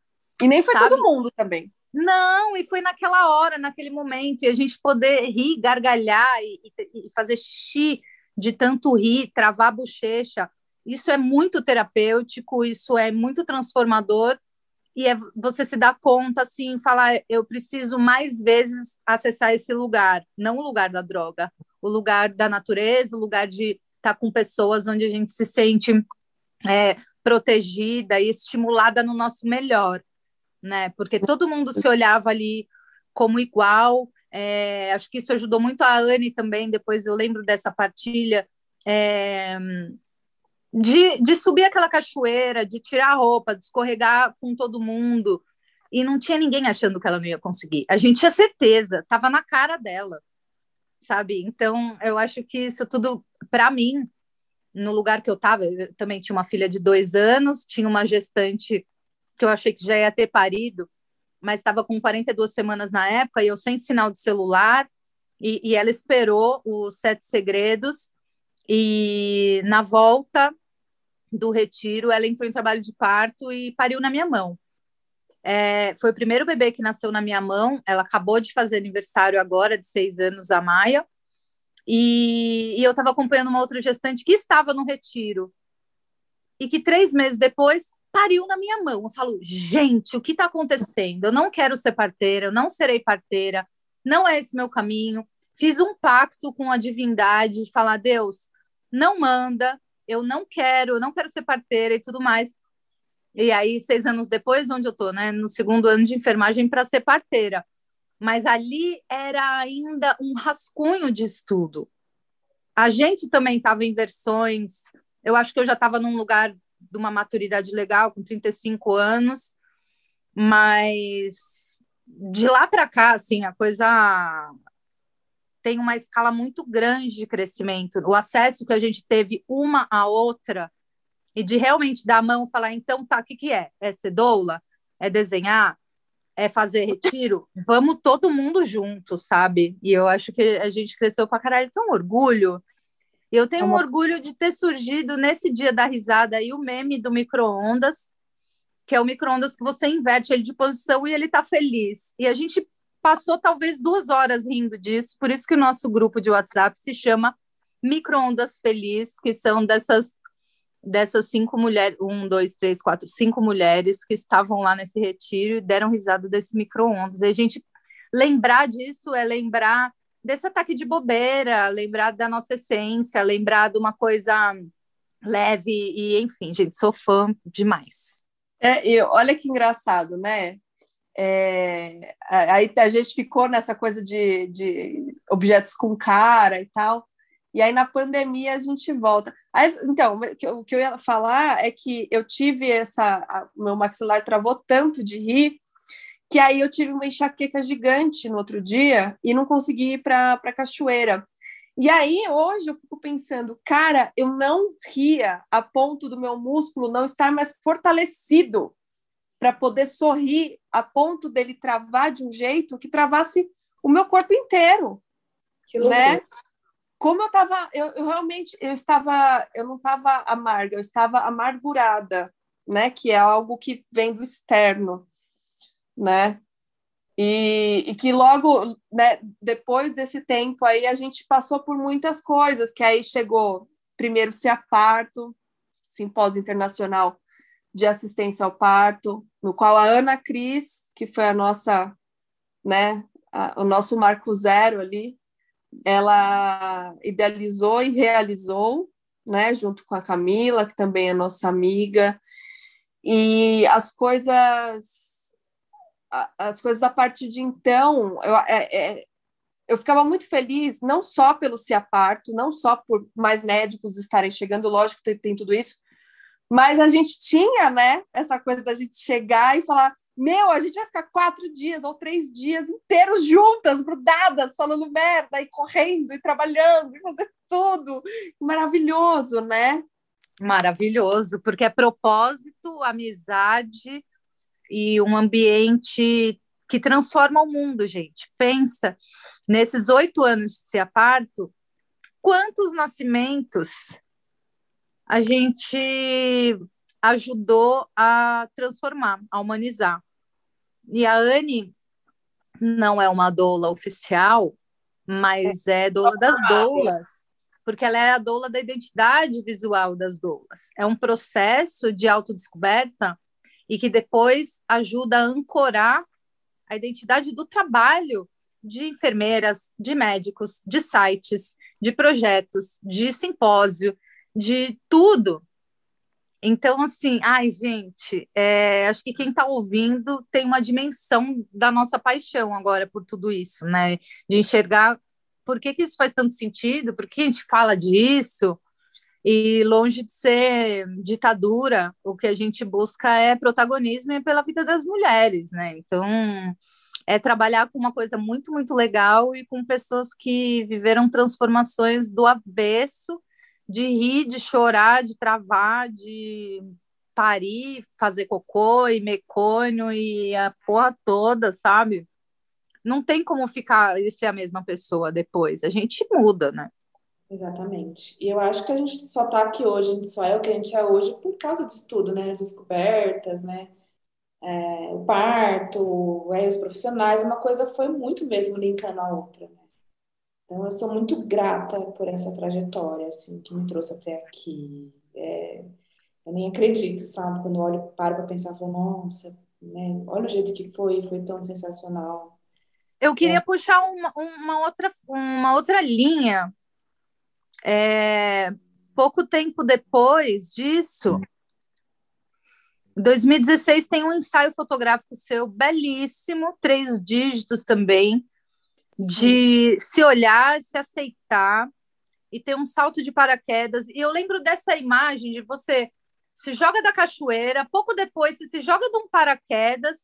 E nem foi sabe? todo mundo também. Não, e foi naquela hora, naquele momento, e a gente poder rir, gargalhar e, e, fazer xixi de tanto rir, travar a bochecha. Isso é muito terapêutico, isso é muito transformador, e é você se dá conta, assim, falar, eu preciso mais vezes acessar esse lugar, não o lugar da droga, o lugar da natureza, o lugar de estar com pessoas onde a gente se sente é, protegida e estimulada no nosso melhor né? Porque todo mundo se olhava ali como igual. É, acho que isso ajudou muito a Anne também. Depois eu lembro dessa partilha é, de, de subir aquela cachoeira, de tirar a roupa, de escorregar com todo mundo. E não tinha ninguém achando que ela não ia conseguir. A gente tinha certeza, estava na cara dela, sabe? Então eu acho que isso tudo, para mim, no lugar que eu estava, eu também tinha uma filha de dois anos, tinha uma gestante que eu achei que já ia ter parido, mas estava com 42 semanas na época e eu sem sinal de celular. E, e ela esperou os sete segredos e na volta do retiro ela entrou em trabalho de parto e pariu na minha mão. É, foi o primeiro bebê que nasceu na minha mão. Ela acabou de fazer aniversário agora, de seis anos, a Maia. E, e eu estava acompanhando uma outra gestante que estava no retiro. E que três meses depois pariu na minha mão. Eu falo, gente, o que está acontecendo? Eu não quero ser parteira, eu não serei parteira, não é esse meu caminho. Fiz um pacto com a divindade de falar, Deus, não manda, eu não quero, eu não quero ser parteira e tudo mais. E aí, seis anos depois, onde eu estou, né? No segundo ano de enfermagem para ser parteira. Mas ali era ainda um rascunho de estudo. A gente também estava em versões. Eu acho que eu já estava num lugar de uma maturidade legal, com 35 anos, mas de lá para cá, assim, a coisa tem uma escala muito grande de crescimento. O acesso que a gente teve uma à outra e de realmente dar a mão e falar, então tá, o que, que é? É ser doula? É desenhar? É fazer retiro? Vamos todo mundo junto, sabe? E eu acho que a gente cresceu pra caralho. Tem um orgulho. Eu tenho é uma... um orgulho de ter surgido nesse dia da risada aí o meme do micro-ondas, que é o micro-ondas que você inverte ele de posição e ele tá feliz. E a gente passou talvez duas horas rindo disso, por isso que o nosso grupo de WhatsApp se chama Micro-ondas Feliz, que são dessas dessas cinco mulheres, um, dois, três, quatro, cinco mulheres que estavam lá nesse retiro e deram risada desse micro-ondas. E a gente lembrar disso é lembrar desse ataque de bobeira, lembrar da nossa essência, lembrar de uma coisa leve e, enfim, gente, sou fã demais. É, e olha que engraçado, né? É, aí a gente ficou nessa coisa de, de objetos com cara e tal. E aí na pandemia a gente volta. Aí, então, o que eu ia falar é que eu tive essa. O meu maxilar travou tanto de rir que aí eu tive uma enxaqueca gigante no outro dia e não consegui ir para a cachoeira. E aí, hoje, eu fico pensando, cara, eu não ria a ponto do meu músculo não estar mais fortalecido para poder sorrir a ponto dele travar de um jeito que travasse o meu corpo inteiro. Que né? como eu estava, eu, eu, realmente eu estava, eu não estava amarga, eu estava amargurada, né? Que é algo que vem do externo, né? E, e, que logo, né, depois desse tempo aí, a gente passou por muitas coisas, que aí chegou primeiro a parto, simpósio internacional de assistência ao parto, no qual a Ana Cris, que foi a nossa, né, a, o nosso marco zero ali, ela idealizou e realizou, né, junto com a Camila, que também é nossa amiga, e as coisas as coisas a partir de então, eu, é, é, eu ficava muito feliz, não só pelo Ciaparto, não só por mais médicos estarem chegando, lógico tem, tem tudo isso, mas a gente tinha, né, essa coisa da gente chegar e falar, meu, a gente vai ficar quatro dias ou três dias inteiros juntas, grudadas, falando merda e correndo e trabalhando e fazendo tudo. Maravilhoso, né? Maravilhoso, porque é propósito, amizade e um ambiente que transforma o mundo, gente. Pensa, nesses oito anos de se aparto, quantos nascimentos a gente ajudou a transformar, a humanizar. E a Anne não é uma doula oficial, mas é, é doula das doulas, porque ela é a doula da identidade visual das doulas. É um processo de autodescoberta e que depois ajuda a ancorar a identidade do trabalho de enfermeiras, de médicos, de sites, de projetos, de simpósio, de tudo então, assim, ai, gente, é, acho que quem está ouvindo tem uma dimensão da nossa paixão agora por tudo isso, né? De enxergar por que, que isso faz tanto sentido, por que a gente fala disso, e longe de ser ditadura, o que a gente busca é protagonismo pela vida das mulheres, né? Então, é trabalhar com uma coisa muito, muito legal e com pessoas que viveram transformações do avesso de rir, de chorar, de travar, de parir, fazer cocô e mecônio e a porra toda, sabe? Não tem como ficar e ser a mesma pessoa depois. A gente muda, né? Exatamente. E eu acho que a gente só tá aqui hoje, a gente só é o que a gente é hoje por causa disso tudo, né? As descobertas, né? é, o parto, aí os profissionais, uma coisa foi muito mesmo linkando a outra. Né? Então, eu sou muito grata por essa trajetória, assim, que me trouxe até aqui. É, eu nem acredito, sabe? Quando eu olho, paro para pensar, falo, nossa, né? olha o jeito que foi, foi tão sensacional. Eu queria é. puxar uma, uma, outra, uma outra linha. É, pouco tempo depois disso, 2016 tem um ensaio fotográfico seu belíssimo, três dígitos também, de se olhar, se aceitar e ter um salto de paraquedas. E eu lembro dessa imagem de você se joga da cachoeira, pouco depois você se joga de um paraquedas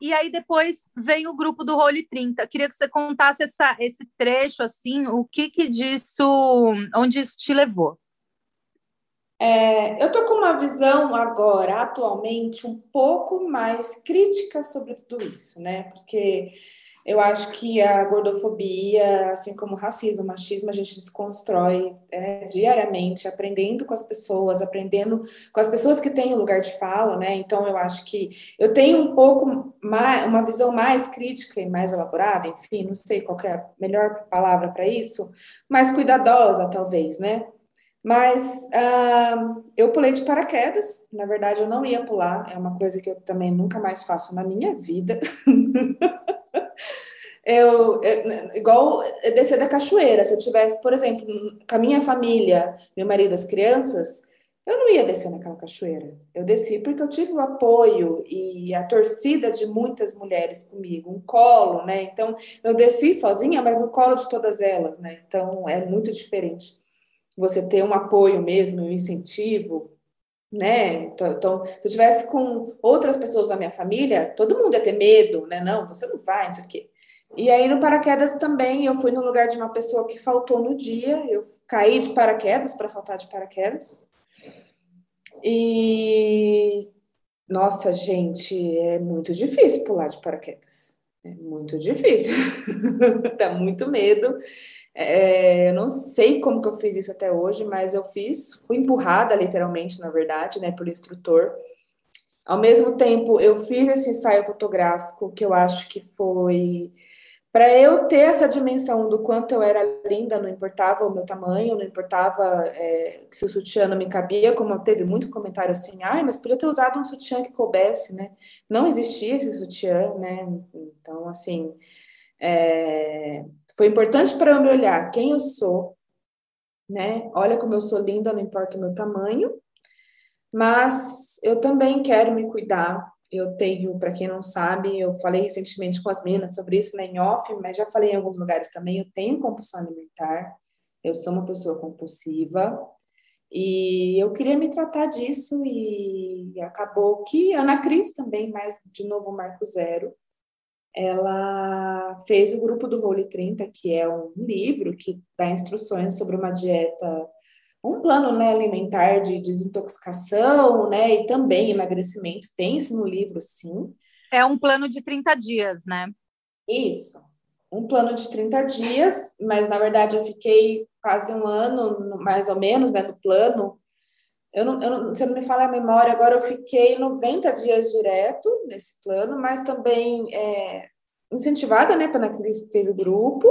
e aí depois vem o grupo do Role 30. Queria que você contasse essa, esse trecho assim, o que que disso, onde isso te levou. É, eu tô com uma visão agora, atualmente, um pouco mais crítica sobre tudo isso, né? Porque eu acho que a gordofobia, assim como o racismo, o machismo, a gente desconstrói é, diariamente, aprendendo com as pessoas, aprendendo com as pessoas que têm lugar de fala, né? Então, eu acho que eu tenho um pouco mais, uma visão mais crítica e mais elaborada, enfim, não sei qual é a melhor palavra para isso, mais cuidadosa, talvez, né? Mas uh, eu pulei de paraquedas, na verdade eu não ia pular, é uma coisa que eu também nunca mais faço na minha vida. [laughs] eu, eu, igual descer da cachoeira, se eu tivesse, por exemplo, com a minha família, meu marido, as crianças, eu não ia descer naquela cachoeira. Eu desci porque eu tive o apoio e a torcida de muitas mulheres comigo, um colo, né? Então, eu desci sozinha, mas no colo de todas elas, né? Então, é muito diferente você ter um apoio mesmo, um incentivo, né? Então, então, se eu tivesse com outras pessoas da minha família, todo mundo ia ter medo, né? Não, você não vai, não sei o quê. E aí no paraquedas também, eu fui no lugar de uma pessoa que faltou no dia, eu caí de paraquedas para saltar de paraquedas. E nossa, gente, é muito difícil pular de paraquedas. É muito difícil. [laughs] Dá muito medo. É, eu não sei como que eu fiz isso até hoje, mas eu fiz, fui empurrada literalmente, na verdade, né, pelo instrutor. Ao mesmo tempo, eu fiz esse ensaio fotográfico que eu acho que foi para eu ter essa dimensão do quanto eu era linda, não importava o meu tamanho, não importava é, se o sutiã não me cabia, como teve muito comentário assim, ai, mas podia ter usado um sutiã que coubesse, né? Não existia esse sutiã, né? Então, assim, é, foi importante para eu me olhar quem eu sou, né? Olha como eu sou linda, não importa o meu tamanho, mas eu também quero me cuidar. Eu tenho, para quem não sabe, eu falei recentemente com as meninas sobre isso né, em off, mas já falei em alguns lugares também. Eu tenho compulsão alimentar, eu sou uma pessoa compulsiva, e eu queria me tratar disso e acabou que Ana Cris também, mais de novo Marco Zero, ela fez o grupo do Role 30, que é um livro que dá instruções sobre uma dieta, um plano né, alimentar de desintoxicação, né, e também emagrecimento. Tem isso no livro, sim. É um plano de 30 dias, né? Isso. Um plano de 30 dias, mas na verdade eu fiquei quase um ano, mais ou menos, né, no plano, eu não, eu não, se não me fala a memória, agora eu fiquei 90 dias direto nesse plano, mas também é, incentivada, né, pela Cris que fez o grupo.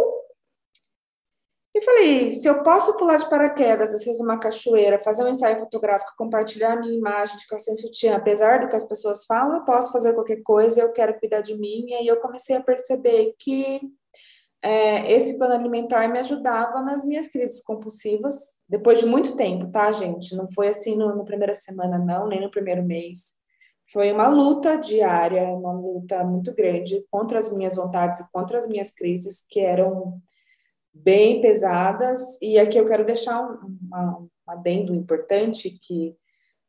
E falei, se eu posso pular de paraquedas, vezes numa cachoeira, fazer um ensaio fotográfico, compartilhar a minha imagem de calcinha sutiã, apesar do que as pessoas falam, eu posso fazer qualquer coisa, eu quero cuidar de mim. E aí eu comecei a perceber que é, esse plano alimentar me ajudava nas minhas crises compulsivas, depois de muito tempo, tá, gente? Não foi assim no, no primeira semana, não, nem no primeiro mês. Foi uma luta diária, uma luta muito grande contra as minhas vontades e contra as minhas crises, que eram bem pesadas. E aqui eu quero deixar um, um adendo importante, que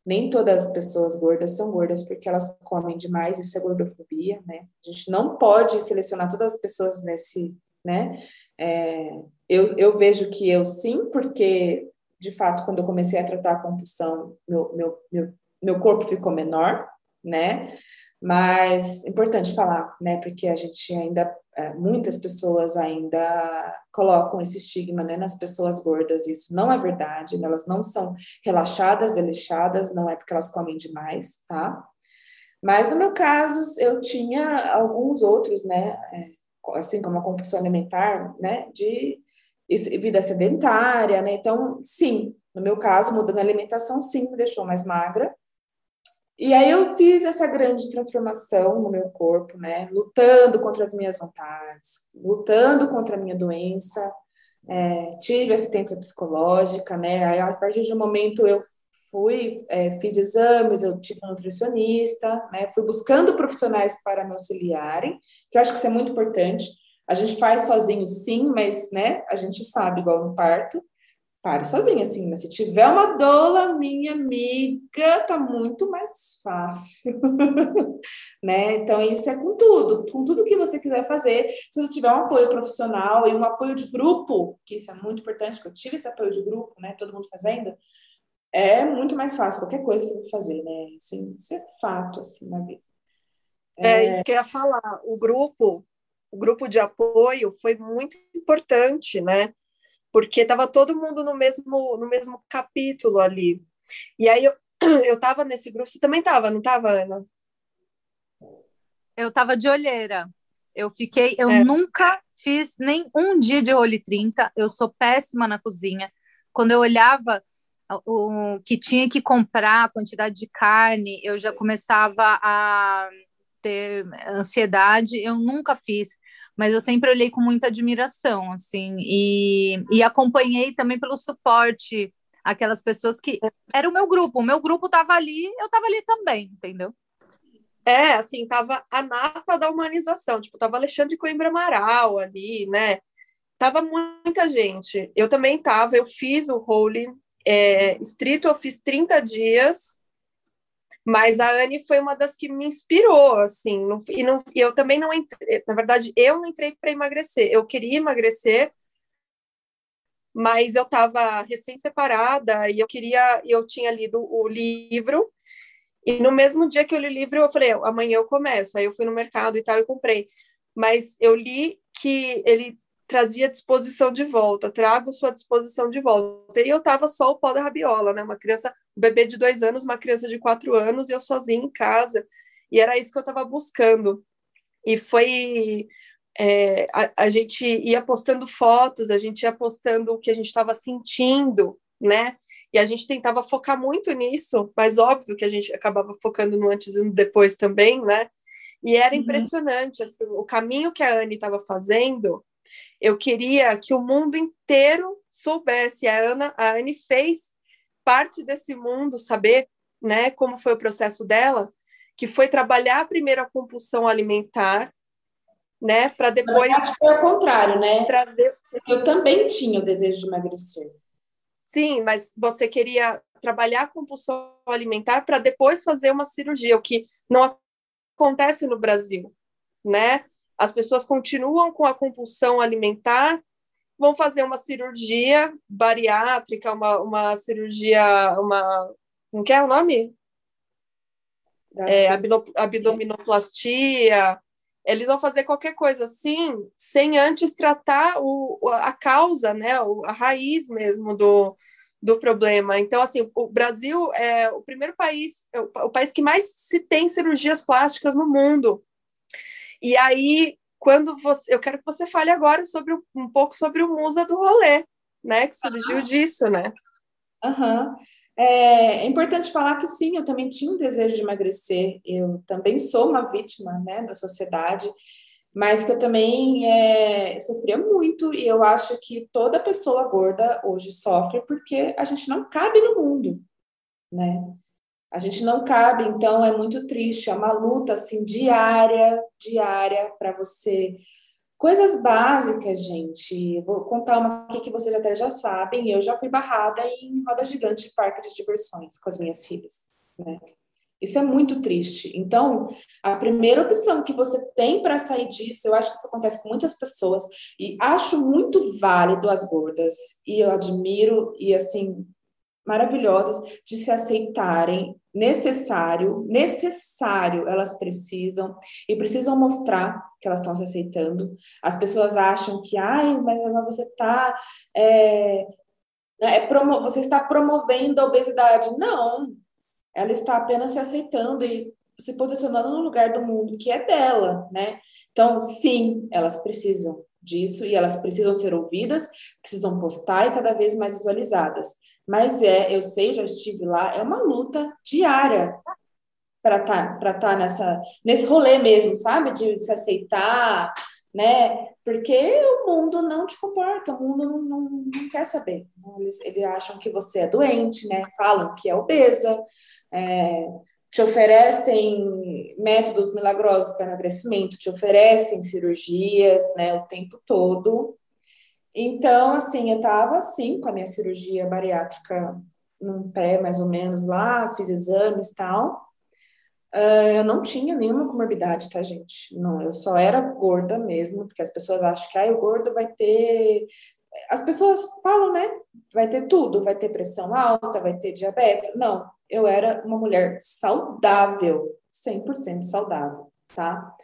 nem todas as pessoas gordas são gordas porque elas comem demais, isso é gordofobia, né? A gente não pode selecionar todas as pessoas nesse né? É, eu, eu vejo que eu sim, porque de fato, quando eu comecei a tratar a compulsão, meu, meu, meu, meu corpo ficou menor, né? Mas importante falar, né? Porque a gente ainda, é, muitas pessoas ainda colocam esse estigma né, nas pessoas gordas. Isso não é verdade, elas não são relaxadas, deleixadas, não é porque elas comem demais, tá? Mas no meu caso, eu tinha alguns outros, né? É, assim como a compulsão alimentar, né? De vida sedentária, né? Então, sim, no meu caso, mudando a alimentação, sim, me deixou mais magra. E aí eu fiz essa grande transformação no meu corpo, né? Lutando contra as minhas vontades, lutando contra a minha doença. É, tive assistência psicológica, né? Aí, a partir de um momento eu fui, é, fiz exames, eu tive um nutricionista, né? Fui buscando profissionais para me auxiliarem, que eu acho que isso é muito importante. A gente faz sozinho, sim, mas, né? A gente sabe, igual no parto, pare sozinha, assim, mas se tiver uma doula, minha amiga, tá muito mais fácil, [laughs] né? Então, isso é com tudo, com tudo que você quiser fazer. Se você tiver um apoio profissional e um apoio de grupo, que isso é muito importante, que eu tive esse apoio de grupo, né? Todo mundo fazendo, é muito mais fácil, qualquer coisa você vai fazer, né? Isso, isso é fato, assim, na vida. É... é isso que eu ia falar. O grupo, o grupo de apoio foi muito importante, né? Porque estava todo mundo no mesmo, no mesmo capítulo ali. E aí eu, [clears throat] eu tava nesse grupo, você também estava, não estava, Ana? Eu estava de olheira. Eu fiquei, eu é. nunca fiz nem um dia de role 30, eu sou péssima na cozinha. Quando eu olhava o que tinha que comprar, a quantidade de carne, eu já começava a ter ansiedade, eu nunca fiz mas eu sempre olhei com muita admiração, assim, e, e acompanhei também pelo suporte aquelas pessoas que era o meu grupo, o meu grupo estava ali, eu estava ali também, entendeu? É, assim, tava a nata da humanização, tipo, tava Alexandre Coimbra Amaral ali, né? Tava muita gente. Eu também tava, eu fiz o Holy é, estrito, eu fiz 30 dias, mas a Anne foi uma das que me inspirou, assim, não, e, não, e eu também não entrei, na verdade, eu não entrei para emagrecer, eu queria emagrecer, mas eu estava recém-separada e eu queria, eu tinha lido o livro, e no mesmo dia que eu li o livro, eu falei, amanhã eu começo, aí eu fui no mercado e tal, e comprei, mas eu li que ele trazia disposição de volta, trago sua disposição de volta. E eu tava só o pó da rabiola, né? Uma criança, um bebê de dois anos, uma criança de quatro anos, e eu sozinha em casa. E era isso que eu estava buscando. E foi. É, a, a, gente ia postando fotos, a gente ia postando o que a gente estava sentindo, né? E a gente tentava focar muito nisso, mas óbvio que a gente acabava focando no antes e no depois também, né? E era uhum. impressionante, assim, o caminho que a Anne estava fazendo, eu queria que o mundo inteiro soubesse. A Ana, a Anne fez parte desse mundo, saber, né, como foi o processo dela, que foi trabalhar primeiro a compulsão alimentar, né, para depois. Acho que foi o contrário, né? Trazer. Eu também tinha o desejo de emagrecer. Sim, mas você queria trabalhar a compulsão alimentar para depois fazer uma cirurgia, o que não acontece no Brasil, né? As pessoas continuam com a compulsão alimentar, vão fazer uma cirurgia bariátrica, uma, uma cirurgia, uma. Como que é o nome? É, abdominoplastia. Eles vão fazer qualquer coisa assim, sem antes tratar o, a causa, né, a raiz mesmo do, do problema. Então, assim, o Brasil é o primeiro país, é o país que mais se tem cirurgias plásticas no mundo. E aí, quando você. Eu quero que você fale agora sobre um pouco sobre o Musa do Rolê, né? Que surgiu uhum. disso, né? Uhum. É, é, importante falar que sim, eu também tinha um desejo de emagrecer, eu também sou uma vítima né, da sociedade, mas que eu também é, sofria muito, e eu acho que toda pessoa gorda hoje sofre porque a gente não cabe no mundo, né? A gente não cabe, então é muito triste, é uma luta assim diária, diária para você. Coisas básicas, gente. Vou contar uma aqui que vocês até já sabem. Eu já fui barrada em roda gigante de parque de diversões com as minhas filhas, né? Isso é muito triste. Então, a primeira opção que você tem para sair disso, eu acho que isso acontece com muitas pessoas e acho muito válido as gordas e eu admiro e assim maravilhosas de se aceitarem necessário, necessário, elas precisam e precisam mostrar que elas estão se aceitando. As pessoas acham que, ai, mas você está é, é você está promovendo a obesidade. Não, ela está apenas se aceitando e se posicionando no lugar do mundo que é dela, né? Então, sim, elas precisam disso e elas precisam ser ouvidas, precisam postar e cada vez mais visualizadas. Mas é, eu sei, já estive lá, é uma luta diária para estar tá, tá nessa nesse rolê mesmo, sabe? De se aceitar, né? Porque o mundo não te comporta, o mundo não, não, não quer saber. Eles, eles acham que você é doente, né? Falam que é obesa, é, te oferecem métodos milagrosos para emagrecimento, te oferecem cirurgias, né, o tempo todo. Então, assim, eu estava assim com a minha cirurgia bariátrica num pé mais ou menos lá, fiz exames e tal. Uh, eu não tinha nenhuma comorbidade, tá, gente? Não, eu só era gorda mesmo, porque as pessoas acham que ah, o gordo vai ter. As pessoas falam, né? Vai ter tudo, vai ter pressão alta, vai ter diabetes. Não, eu era uma mulher saudável, 100% saudável, tá?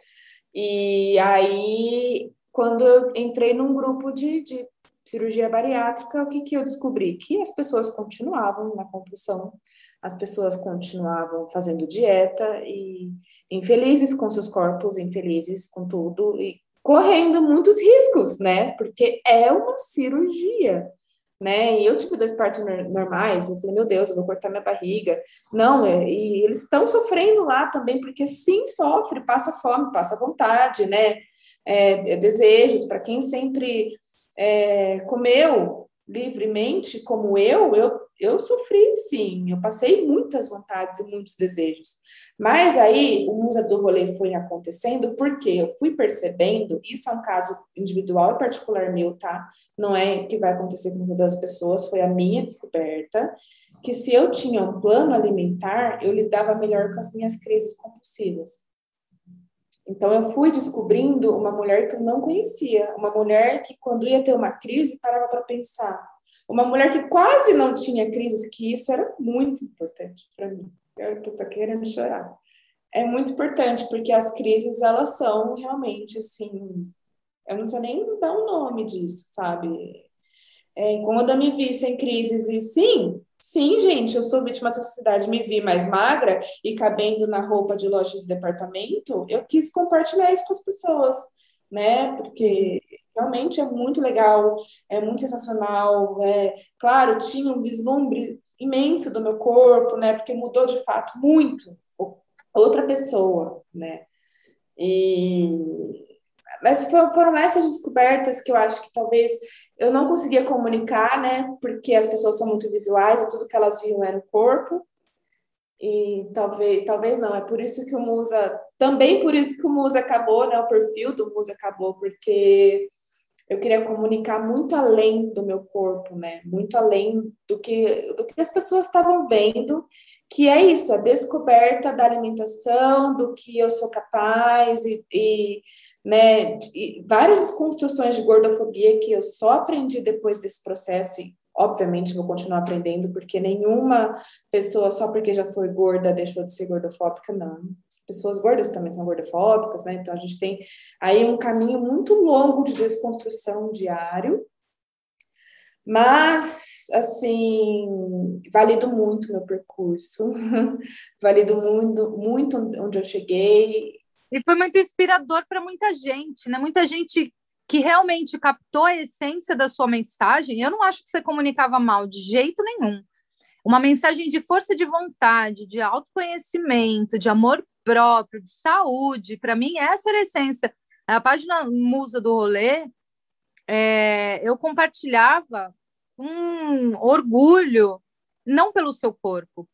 E aí, quando eu entrei num grupo de, de cirurgia bariátrica, o que, que eu descobri? Que as pessoas continuavam na compulsão, as pessoas continuavam fazendo dieta e infelizes com seus corpos, infelizes com tudo e correndo muitos riscos, né? Porque é uma cirurgia né? E eu tive dois partos normais, eu falei, meu Deus, eu vou cortar minha barriga. Não, é, e eles estão sofrendo lá também, porque sim, sofre, passa fome, passa vontade, né? É, é desejos, para quem sempre é, comeu livremente, como eu, eu eu sofri, sim, eu passei muitas vontades e muitos desejos. Mas aí o musa do rolê foi acontecendo porque eu fui percebendo, isso é um caso individual e particular meu, tá? Não é que vai acontecer com todas as pessoas, foi a minha descoberta, que se eu tinha um plano alimentar, eu lidava melhor com as minhas crises compulsivas. Então eu fui descobrindo uma mulher que eu não conhecia, uma mulher que quando ia ter uma crise parava para pensar, uma mulher que quase não tinha crises, que isso era muito importante para mim. Eu tô querendo chorar. É muito importante, porque as crises, elas são realmente, assim, eu não sei nem dar um nome disso, sabe? É, quando eu me vi sem crises, e sim, sim, gente, eu sou vítima da sociedade, me vi mais magra e cabendo na roupa de lojas de departamento, eu quis compartilhar isso com as pessoas, né? Porque realmente é muito legal, é muito sensacional. É, claro, tinha um vislumbre imenso do meu corpo, né? Porque mudou de fato muito outra pessoa, né? E mas foram essas descobertas que eu acho que talvez eu não conseguia comunicar, né? Porque as pessoas são muito visuais e tudo que elas viam era o corpo. E talvez, talvez não, é por isso que o Musa, também por isso que o Musa acabou, né? O perfil do Musa acabou, porque eu queria comunicar muito além do meu corpo, né? Muito além do que, do que as pessoas estavam vendo, que é isso, a descoberta da alimentação, do que eu sou capaz e, e né, e várias construções de gordofobia que eu só aprendi depois desse processo e obviamente vou continuar aprendendo, porque nenhuma pessoa, só porque já foi gorda, deixou de ser gordofóbica, não. As pessoas gordas também são gordofóbicas, né? Então a gente tem aí um caminho muito longo de desconstrução diário, mas, assim, valido muito meu percurso, [laughs] valido muito, muito onde eu cheguei. E foi muito inspirador para muita gente, né? Muita gente que realmente captou a essência da sua mensagem, eu não acho que você comunicava mal de jeito nenhum. Uma mensagem de força de vontade, de autoconhecimento, de amor próprio, de saúde. Para mim, essa era a essência. A página Musa do Rolê, é, eu compartilhava um orgulho, não pelo seu corpo,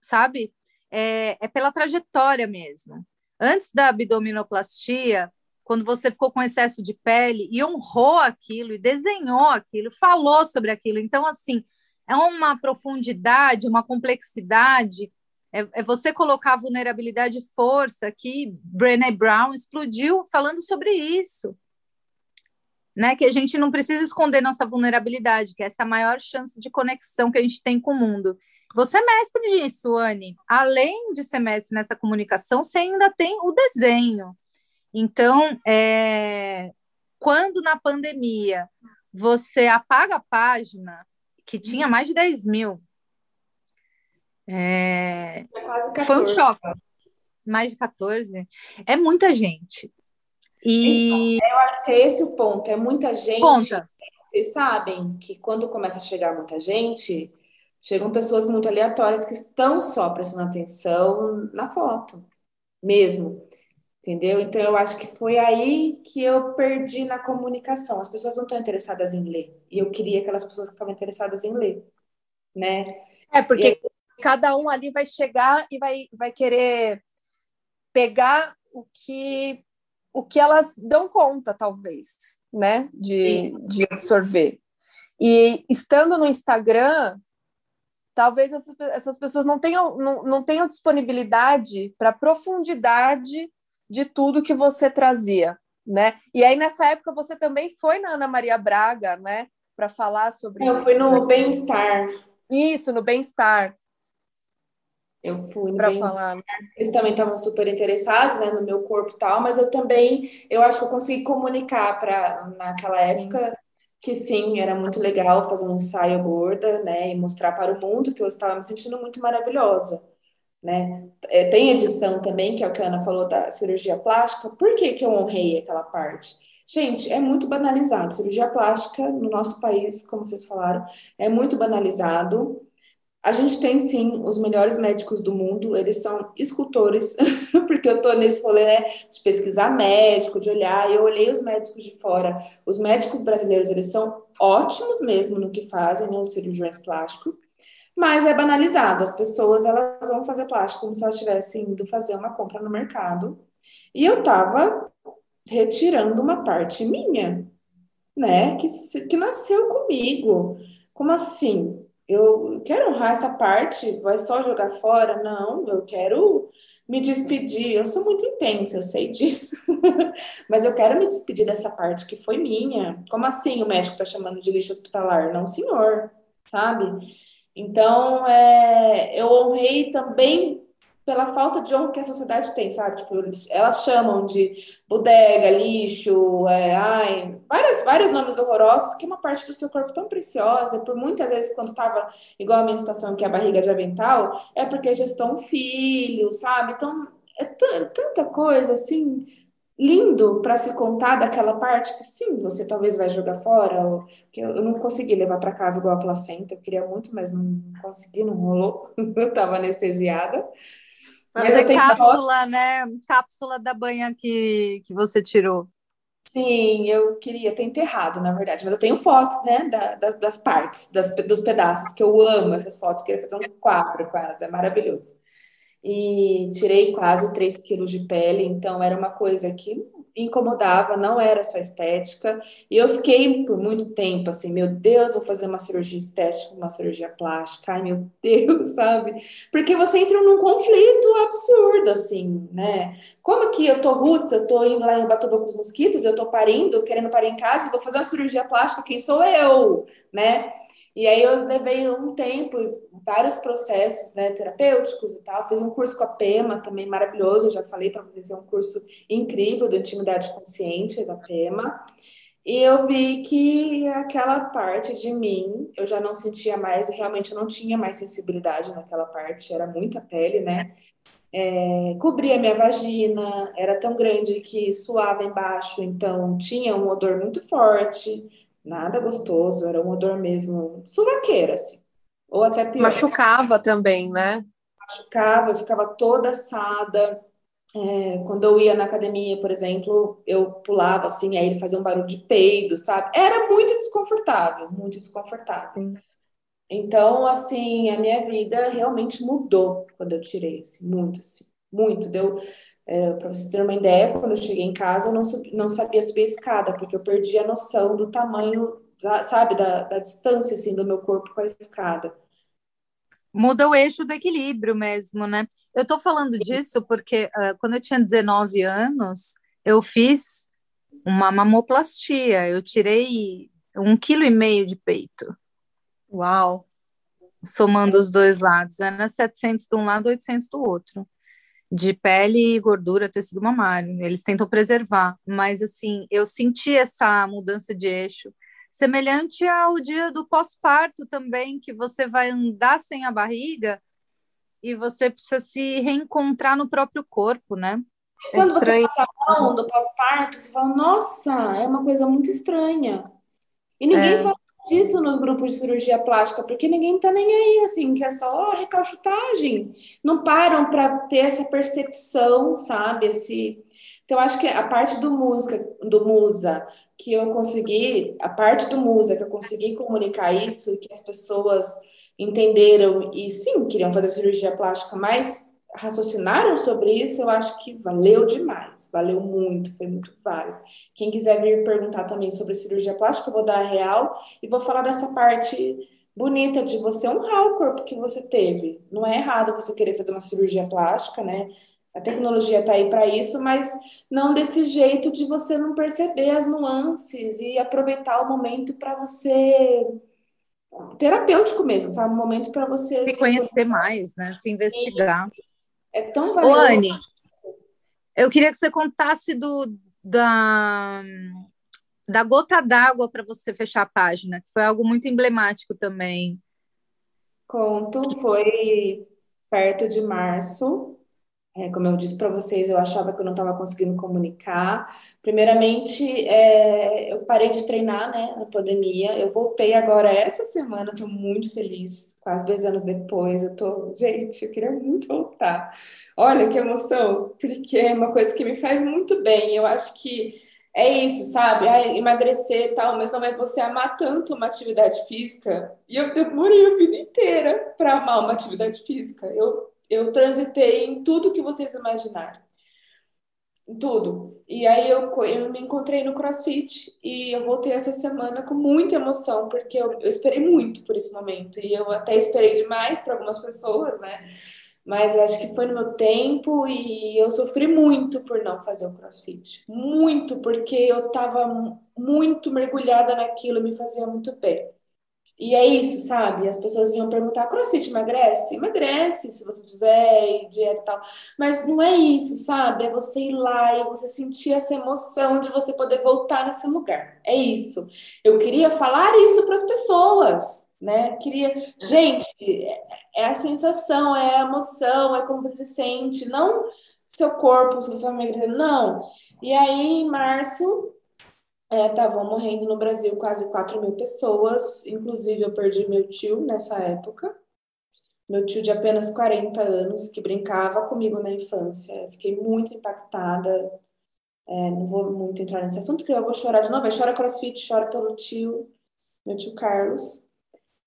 sabe? É, é pela trajetória mesmo. Antes da abdominoplastia, quando você ficou com excesso de pele e honrou aquilo e desenhou aquilo, falou sobre aquilo. Então, assim, é uma profundidade, uma complexidade. É, é você colocar vulnerabilidade e força que Brené Brown explodiu falando sobre isso. Né, que a gente não precisa esconder nossa vulnerabilidade, que é essa maior chance de conexão que a gente tem com o mundo. Você é mestre nisso, Anne. Além de ser mestre nessa comunicação, você ainda tem o desenho. Então, é, quando na pandemia você apaga a página, que tinha mais de 10 mil, é, é foi um choque. mais de 14. É muita gente. E então, eu acho que é esse o ponto. É muita gente. Conta. Vocês sabem que quando começa a chegar muita gente, chegam pessoas muito aleatórias que estão só prestando atenção na foto, mesmo. Entendeu? Então eu acho que foi aí que eu perdi na comunicação. As pessoas não estão interessadas em ler. E eu queria aquelas pessoas que estavam interessadas em ler, né? É, porque aí... cada um ali vai chegar e vai, vai querer pegar o que o que elas dão conta, talvez, né, de, de absorver. E estando no Instagram, talvez essas, pessoas não tenham, não, não tenham disponibilidade para profundidade de tudo que você trazia, né? E aí, nessa época, você também foi na Ana Maria Braga, né, para falar sobre Eu isso. Fui no né? Bem-Estar. Isso, no Bem-Estar. Eu fui para falar. Eles também estavam super interessados, né, no meu corpo e tal, mas eu também, eu acho que eu consegui comunicar para naquela época. Que sim, era muito legal fazer um ensaio gorda, né, e mostrar para o mundo que eu estava me sentindo muito maravilhosa, né? É, tem edição também, que é a Ana falou da cirurgia plástica. Por que que eu honrei aquela parte? Gente, é muito banalizado. Cirurgia plástica no nosso país, como vocês falaram, é muito banalizado. A gente tem sim os melhores médicos do mundo, eles são escultores, [laughs] porque eu tô nesse rolê né, de pesquisar médico, de olhar, eu olhei os médicos de fora. Os médicos brasileiros, eles são ótimos mesmo no que fazem, né, os cirurgiões plásticos, mas é banalizado. As pessoas, elas vão fazer plástico como se elas estivessem indo fazer uma compra no mercado. E eu tava retirando uma parte minha, né, que, que nasceu comigo. Como assim? Eu quero honrar essa parte, vai só jogar fora? Não, eu quero me despedir. Eu sou muito intensa, eu sei disso, [laughs] mas eu quero me despedir dessa parte que foi minha. Como assim o médico está chamando de lixo hospitalar? Não, senhor, sabe? Então, é, eu honrei também pela falta de honra que a sociedade tem, sabe? Tipo, elas chamam de bodega, lixo, é, ai, vários, vários nomes horrorosos, que é uma parte do seu corpo tão preciosa, por muitas vezes, quando tava igual a minha situação, que é a barriga de avental, é porque gestou um filho, sabe? Então, é tanta coisa, assim, lindo para se contar daquela parte que sim, você talvez vai jogar fora, ou, que eu, eu não consegui levar para casa igual a placenta, eu queria muito, mas não consegui, não rolou, [laughs] eu estava anestesiada. Mas é cápsula, foto... né? Cápsula da banha que, que você tirou. Sim, eu queria ter enterrado, na verdade, mas eu tenho fotos, né, da, das, das, partes, das, dos pedaços, que eu amo essas fotos, queria fazer um quadro com elas, é maravilhoso. E tirei quase 3 quilos de pele, então era uma coisa que incomodava, não era só estética. E eu fiquei por muito tempo assim, meu Deus, vou fazer uma cirurgia estética, uma cirurgia plástica, ai meu [laughs] Deus, sabe? Porque você entra num conflito absurdo, assim, né? Como que eu tô roots, eu tô indo lá em Batuba com os mosquitos, eu tô parindo, querendo parir em casa, vou fazer uma cirurgia plástica, quem sou eu, né? E aí eu levei um tempo, vários processos né, terapêuticos e tal. Fiz um curso com a PEMA, também maravilhoso. Eu já falei para vocês, é um curso incrível de intimidade consciente da PEMA. E eu vi que aquela parte de mim, eu já não sentia mais, realmente eu não tinha mais sensibilidade naquela parte, era muita pele, né? É, cobria minha vagina, era tão grande que suava embaixo, então tinha um odor muito forte Nada gostoso, era um odor mesmo suvaqueira, assim. Ou até pior. Machucava também, né? Machucava, eu ficava toda assada. É, quando eu ia na academia, por exemplo, eu pulava assim, aí ele fazia um barulho de peido, sabe? Era muito desconfortável, muito desconfortável. Sim. Então, assim, a minha vida realmente mudou quando eu tirei, assim, muito, assim, muito. Deu, é, para vocês terem uma ideia, quando eu cheguei em casa, eu não, subi, não sabia subir a escada, porque eu perdi a noção do tamanho, sabe, da, da distância, assim, do meu corpo com a escada. Muda o eixo do equilíbrio mesmo, né? Eu tô falando disso porque uh, quando eu tinha 19 anos, eu fiz uma mamoplastia, eu tirei um quilo e meio de peito. Uau! Somando os dois lados, era 700 de um lado, 800 do outro de pele e gordura, tecido mamário. Eles tentam preservar, mas assim, eu senti essa mudança de eixo, semelhante ao dia do pós-parto também, que você vai andar sem a barriga e você precisa se reencontrar no próprio corpo, né? É Quando você passa mal do pós-parto, você fala, nossa, é uma coisa muito estranha. E ninguém é. fala disso nos grupos de cirurgia plástica, porque ninguém tá nem aí, assim, que é só recalchutagem. Não param para ter essa percepção, sabe? Esse... Então, acho que a parte do música, do Musa, que eu consegui, a parte do Musa, que eu consegui comunicar isso, que as pessoas entenderam e sim, queriam fazer cirurgia plástica, mas raciocinaram sobre isso, eu acho que valeu demais, valeu muito, foi muito válido. Quem quiser vir perguntar também sobre cirurgia plástica, eu vou dar a real e vou falar dessa parte bonita de você honrar o corpo que você teve. Não é errado você querer fazer uma cirurgia plástica, né? A tecnologia está aí para isso, mas não desse jeito de você não perceber as nuances e aproveitar o momento para você terapêutico mesmo, sabe? Um momento para você se, se conhecer conhecer. mais, né? Se investigar. É tão valioso. Ô, Anne, eu queria que você contasse do da da gota d'água para você fechar a página, que foi algo muito emblemático também. Conto, foi perto de março. É, como eu disse para vocês, eu achava que eu não estava conseguindo comunicar. Primeiramente, é, eu parei de treinar, né, na pandemia. Eu voltei agora essa semana, estou muito feliz, quase dois anos depois. Eu tô, gente, eu queria muito voltar. Olha que emoção, porque é uma coisa que me faz muito bem. Eu acho que é isso, sabe? Ah, emagrecer e tal, mas não é você amar tanto uma atividade física. E eu demorei a vida inteira para amar uma atividade física. Eu eu transitei em tudo que vocês imaginarem. Em tudo. E aí eu, eu me encontrei no CrossFit e eu voltei essa semana com muita emoção, porque eu, eu esperei muito por esse momento. E eu até esperei demais para algumas pessoas, né? Mas acho que foi no meu tempo e eu sofri muito por não fazer o crossfit. Muito, porque eu estava muito mergulhada naquilo, me fazia muito bem. E é isso, sabe? As pessoas vinham perguntar: crossfit emagrece? Emagrece se você fizer dieta e tal. Mas não é isso, sabe? É você ir lá e você sentir essa emoção de você poder voltar nesse lugar. É isso. Eu queria falar isso para as pessoas, né? Queria. Gente, é a sensação, é a emoção, é como você se sente. Não seu corpo, se você vai emagrecer, não. E aí, em março, estavam é, morrendo no Brasil quase 4 mil pessoas, inclusive eu perdi meu tio nessa época, meu tio de apenas 40 anos, que brincava comigo na infância. Fiquei muito impactada. É, não vou muito entrar nesse assunto, que eu vou chorar de novo. chora crossfit, chora pelo tio, meu tio Carlos.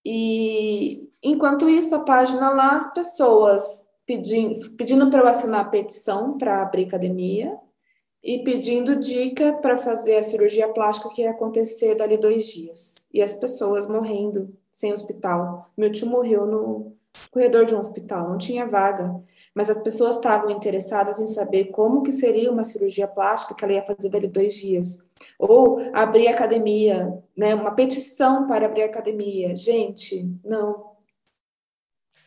E enquanto isso, a página lá, as pessoas pedindo, pedindo para eu assinar a petição para abrir academia e pedindo dica para fazer a cirurgia plástica que ia acontecer dali dois dias. E as pessoas morrendo sem hospital. Meu tio morreu no corredor de um hospital, não tinha vaga. Mas as pessoas estavam interessadas em saber como que seria uma cirurgia plástica que ela ia fazer dali dois dias. Ou abrir academia, né? Uma petição para abrir academia. Gente, não.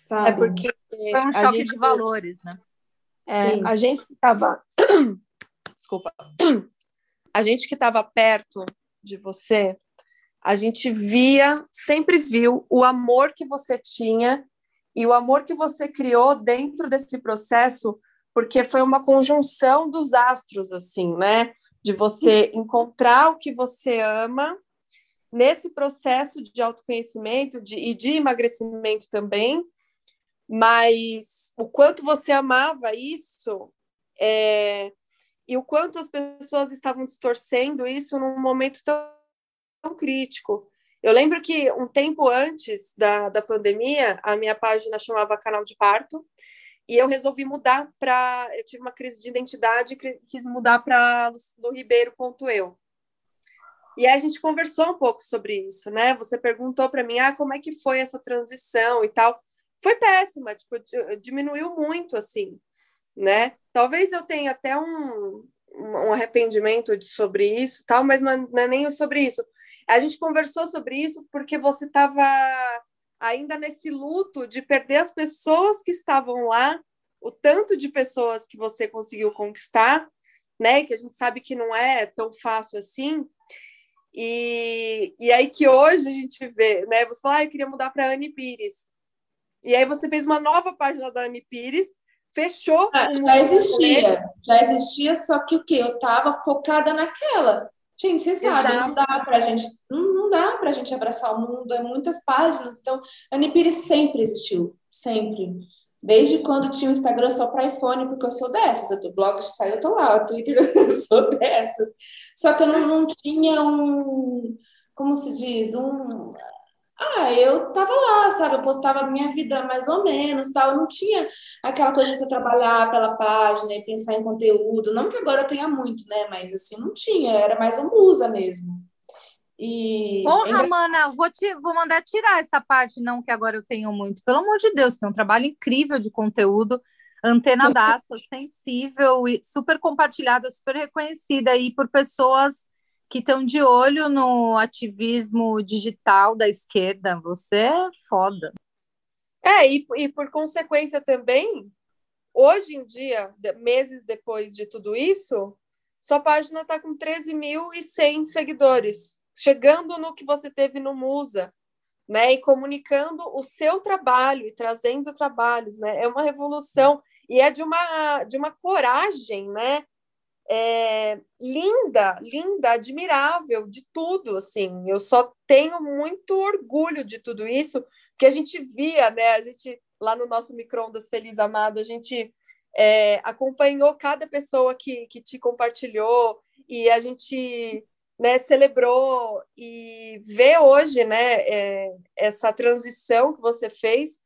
Sabe? É porque foi um choque gente... de valores, né? É, a gente estava [clears throat] desculpa, [clears throat] a gente que estava perto de você, a gente via, sempre viu o amor que você tinha e o amor que você criou dentro desse processo, porque foi uma conjunção dos astros, assim, né? De você encontrar o que você ama nesse processo de autoconhecimento de, e de emagrecimento também, mas o quanto você amava isso é, e o quanto as pessoas estavam distorcendo isso num momento tão, tão crítico. Eu lembro que um tempo antes da, da pandemia, a minha página chamava Canal de Parto, e eu resolvi mudar para. Eu tive uma crise de identidade e quis mudar para do Ribeiro.eu. E aí a gente conversou um pouco sobre isso, né? Você perguntou para mim, ah, como é que foi essa transição e tal. Foi péssima, tipo, diminuiu muito, assim né? Talvez eu tenha até um, um arrependimento de, sobre isso, tal, mas não é, não é nem sobre isso. A gente conversou sobre isso porque você estava ainda nesse luto de perder as pessoas que estavam lá, o tanto de pessoas que você conseguiu conquistar, né? Que a gente sabe que não é tão fácil assim. E, e aí que hoje a gente vê, né? Você fala, ah, eu queria mudar para Anne Pires. E aí você fez uma nova página da Anne Pires, fechou. Ah, já existia, já existia, só que o que? Eu estava focada naquela. Gente, você sabe, Exato. não dá pra gente, não, não dá pra gente abraçar o mundo, é muitas páginas. Então, a Pires sempre existiu, sempre. Desde quando tinha o Instagram só para iPhone, porque eu sou dessas. Tô blog saiu, eu tô lá, o Twitter [laughs] eu sou dessas. Só que eu não, não tinha um, como se diz, um ah, eu tava lá, sabe? Eu postava a minha vida mais ou menos, tal. Eu não tinha aquela coisa de você trabalhar pela página e pensar em conteúdo. Não que agora eu tenha muito, né? Mas assim, não tinha. Era mais uma musa mesmo. E Porra, mana, vou, te, vou mandar tirar essa parte, não que agora eu tenho muito. Pelo amor de Deus, tem um trabalho incrível de conteúdo, antena daça, [laughs] sensível e super compartilhada, super reconhecida aí por pessoas que estão de olho no ativismo digital da esquerda. Você é foda. É, e, e por consequência também, hoje em dia, meses depois de tudo isso, sua página está com 13.100 seguidores, chegando no que você teve no Musa, né? E comunicando o seu trabalho e trazendo trabalhos, né? É uma revolução e é de uma, de uma coragem, né? É, linda, linda, admirável, de tudo, assim. Eu só tenho muito orgulho de tudo isso, porque a gente via, né? A gente lá no nosso microondas Feliz Amado, a gente é, acompanhou cada pessoa que, que te compartilhou e a gente né, celebrou e vê hoje, né, é, essa transição que você fez,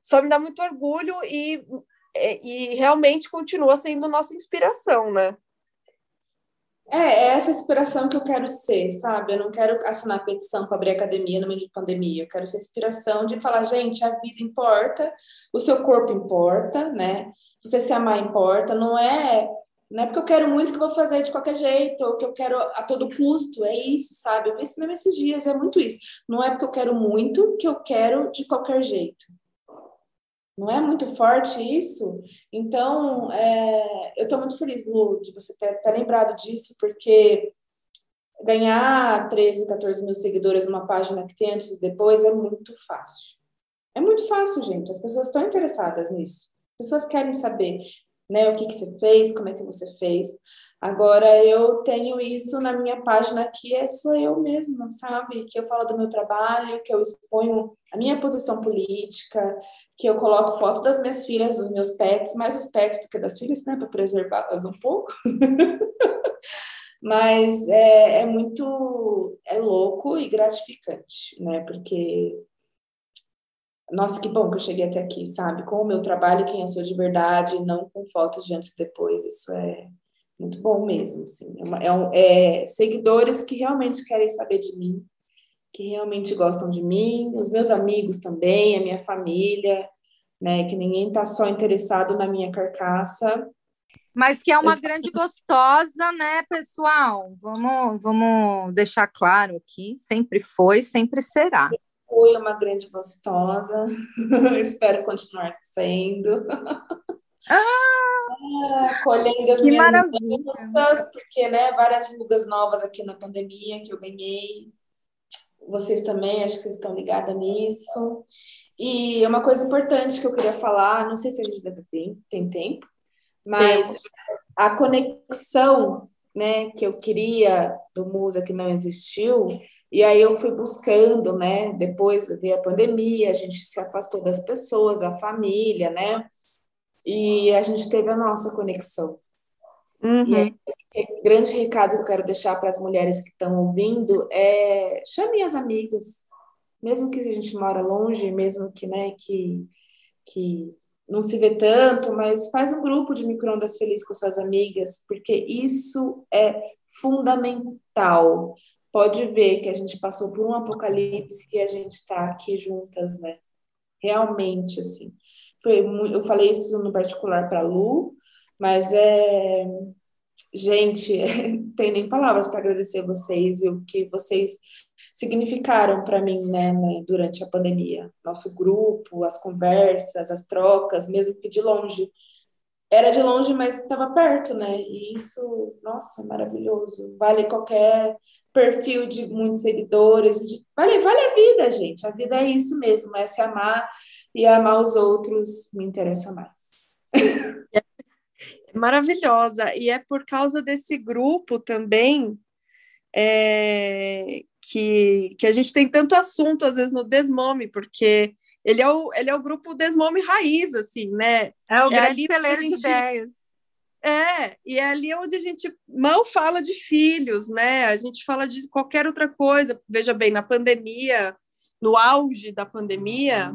só me dá muito orgulho e, é, e realmente continua sendo nossa inspiração, né? É, é essa inspiração que eu quero ser, sabe? Eu não quero assinar petição para abrir academia no meio de pandemia. Eu quero ser inspiração de falar, gente, a vida importa, o seu corpo importa, né? Você se amar importa. Não é, não é porque eu quero muito que eu vou fazer de qualquer jeito, ou que eu quero a todo custo. É isso, sabe? Eu pensei mesmo esses dias, é muito isso. Não é porque eu quero muito que eu quero de qualquer jeito. Não é muito forte isso? Então, é, eu estou muito feliz, Lu, de você ter, ter lembrado disso, porque ganhar 13, 14 mil seguidores numa página que tem antes e depois é muito fácil. É muito fácil, gente. As pessoas estão interessadas nisso. As pessoas querem saber né, o que, que você fez, como é que você fez. Agora, eu tenho isso na minha página que é sou eu mesma, sabe? Que eu falo do meu trabalho, que eu exponho a minha posição política, que eu coloco foto das minhas filhas, dos meus pets, mais os pets do que das filhas, né? Para preservá-las um pouco. [laughs] Mas é, é muito é louco e gratificante, né? Porque nossa, que bom que eu cheguei até aqui, sabe? Com o meu trabalho, quem eu sou de verdade, não com fotos de antes e depois. Isso é muito bom mesmo, assim. É, uma, é, um, é seguidores que realmente querem saber de mim, que realmente gostam de mim, os meus amigos também, a minha família, né? Que ninguém está só interessado na minha carcaça. Mas que é uma grande gostosa, né, pessoal? Vamos, vamos deixar claro aqui, sempre foi, sempre será. Foi uma grande gostosa, [laughs] espero continuar sendo. [laughs] Ah, colhendo as minhas maravilha. mudanças, porque, né, várias rugas novas aqui na pandemia que eu ganhei. Vocês também, acho que vocês estão ligadas nisso. E uma coisa importante que eu queria falar, não sei se a gente deve ter, tem tempo, mas a conexão, né, que eu queria do Musa que não existiu, e aí eu fui buscando, né, depois veio a pandemia, a gente se afastou das pessoas, da família, né, e a gente teve a nossa conexão. Uhum. E aí, o grande recado que eu quero deixar para as mulheres que estão ouvindo é chame as amigas, mesmo que a gente mora longe, mesmo que, né, que, que não se vê tanto, mas faz um grupo de microondas feliz com suas amigas, porque isso é fundamental. Pode ver que a gente passou por um apocalipse e a gente está aqui juntas, né? Realmente, assim. Eu falei isso no particular para Lu, mas é. Gente, [laughs] tem nem palavras para agradecer vocês e o que vocês significaram para mim, né, né, durante a pandemia. Nosso grupo, as conversas, as trocas, mesmo que de longe. Era de longe, mas estava perto, né? E isso, nossa, maravilhoso. Vale qualquer perfil de muitos seguidores. De... Vale, vale a vida, gente. A vida é isso mesmo, é se amar e amar os outros me interessa mais. [laughs] Maravilhosa. E é por causa desse grupo também é, que, que a gente tem tanto assunto, às vezes, no Desmome, porque ele é o, ele é o grupo Desmome Raiz, assim, né? É o é grande celeiro de ideias. É, e é ali onde a gente mal fala de filhos, né? A gente fala de qualquer outra coisa. Veja bem, na pandemia, no auge da pandemia,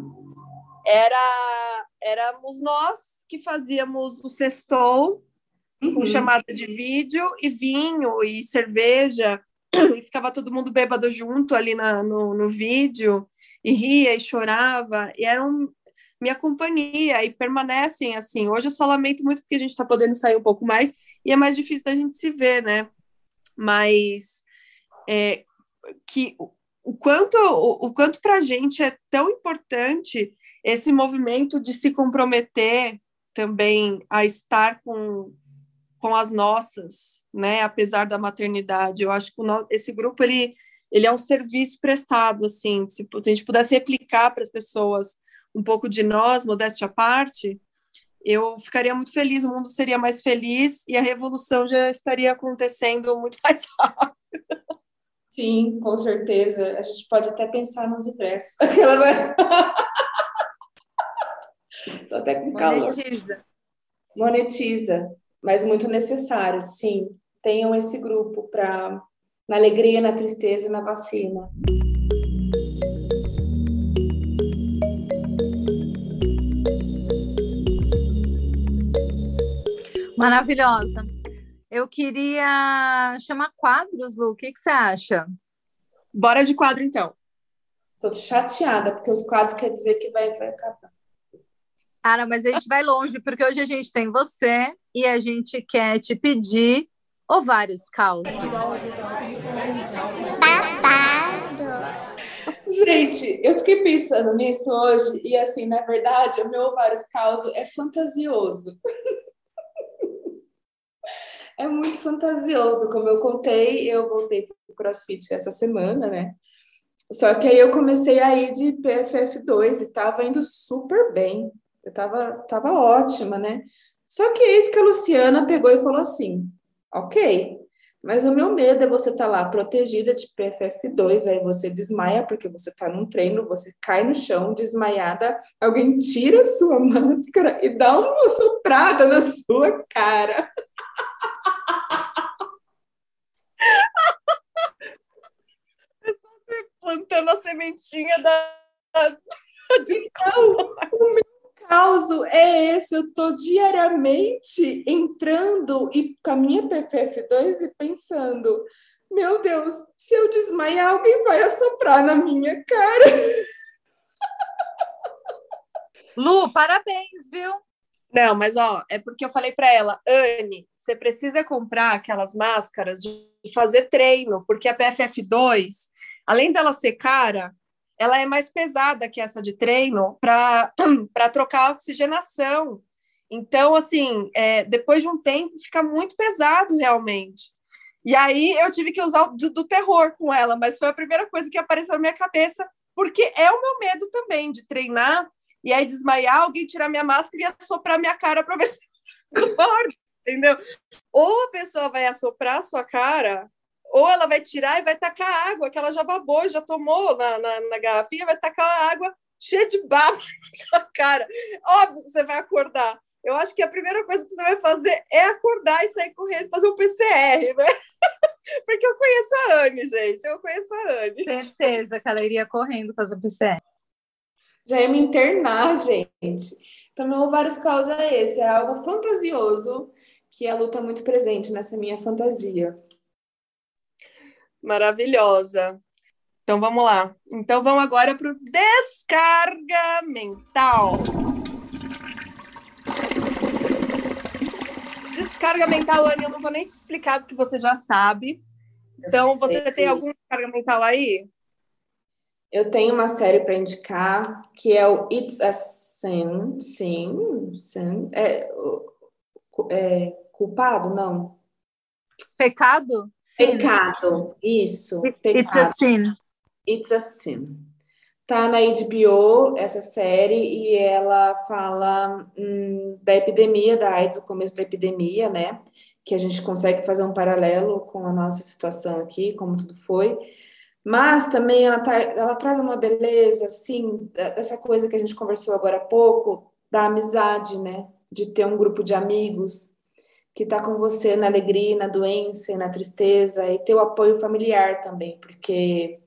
era éramos nós que fazíamos o sextou uhum. com chamada de vídeo e vinho e cerveja e ficava todo mundo bêbado junto ali na, no, no vídeo e ria e chorava e era um, minha companhia e permanecem assim. Hoje eu só lamento muito porque a gente está podendo sair um pouco mais e é mais difícil da gente se ver, né? Mas é, que o quanto o, o quanto para a gente é tão importante esse movimento de se comprometer também a estar com, com as nossas, né, apesar da maternidade. Eu acho que esse grupo ele ele é um serviço prestado assim, se, se a gente pudesse replicar para as pessoas um pouco de nós, modéstia à parte, eu ficaria muito feliz, o mundo seria mais feliz e a revolução já estaria acontecendo muito [laughs] mais rápido. Sim, com certeza. A gente pode até pensar nos ingressos. Estou até com calor. Monetiza. Monetiza, mas muito necessário, sim. Tenham esse grupo para na alegria, na tristeza e na vacina. Maravilhosa. Eu queria chamar quadros, Lu. O que, que você acha? Bora de quadro, então. Tô chateada, porque os quadros quer dizer que vai, vai acabar. Cara, mas a gente vai longe, porque hoje a gente tem você e a gente quer te pedir ovários calços. Gente, eu fiquei pensando nisso hoje e assim, na verdade, o meu ovários causo é fantasioso. É muito fantasioso, como eu contei, eu voltei para o CrossFit essa semana, né? Só que aí eu comecei a ir de PFF2 e tava indo super bem. Eu tava, tava ótima, né? Só que eis que a Luciana pegou e falou assim: ok, mas o meu medo é você estar tá lá protegida de PFF2, aí você desmaia porque você está num treino, você cai no chão desmaiada, alguém tira a sua [laughs] máscara e dá uma soprada na sua cara. Plantando a sementinha da. Então, o meu caso é esse, eu estou diariamente entrando e com a minha PFF2 e pensando, meu Deus, se eu desmaiar, alguém vai assoprar na minha cara. [laughs] Lu, parabéns, viu? Não, mas ó, é porque eu falei para ela, Anne, você precisa comprar aquelas máscaras de fazer treino, porque a PFF2, além dela ser cara, ela é mais pesada que essa de treino para [clears throat] trocar a oxigenação. Então, assim, é, depois de um tempo, fica muito pesado realmente. E aí eu tive que usar do, do, terror com ela, mas foi a primeira coisa que apareceu na minha cabeça, porque é o meu medo também de treinar e aí desmaiar, alguém tirar minha máscara e assoprar minha cara para ver se acorda, [laughs] entendeu? Ou a pessoa vai assoprar a sua cara ou ela vai tirar e vai tacar água que ela já babou, já tomou na, na, na garrafinha, vai tacar a água cheia de baba [laughs] na sua cara. Óbvio que você vai acordar. Eu acho que a primeira coisa que você vai fazer é acordar e sair correndo fazer um PCR, né? [laughs] Porque eu conheço a Anne, gente. Eu conheço a Anne. Certeza que ela iria correndo fazer o PCR. Já ia me internar, gente. Então, meu vários causas é esse. É algo fantasioso que a luta muito presente nessa minha fantasia. Maravilhosa. Então vamos lá. Então vamos agora para o descarga mental. Descarga mental, Anne, eu não vou nem te explicar porque você já sabe. Então, você tem algum descarga mental aí? Eu tenho uma série para indicar que é o It's a Sin. Sim, sim. É, é culpado? Não. Pecado? Sin. Pecado, isso. Pecado. It's a sin. It's a sin. Tá na HBO essa série e ela fala hum, da epidemia da AIDS, o começo da epidemia, né? Que a gente consegue fazer um paralelo com a nossa situação aqui, como tudo foi. Mas também ela, tá, ela traz uma beleza, assim, dessa coisa que a gente conversou agora há pouco, da amizade, né? De ter um grupo de amigos que está com você na alegria, na doença e na tristeza, e ter o apoio familiar também, porque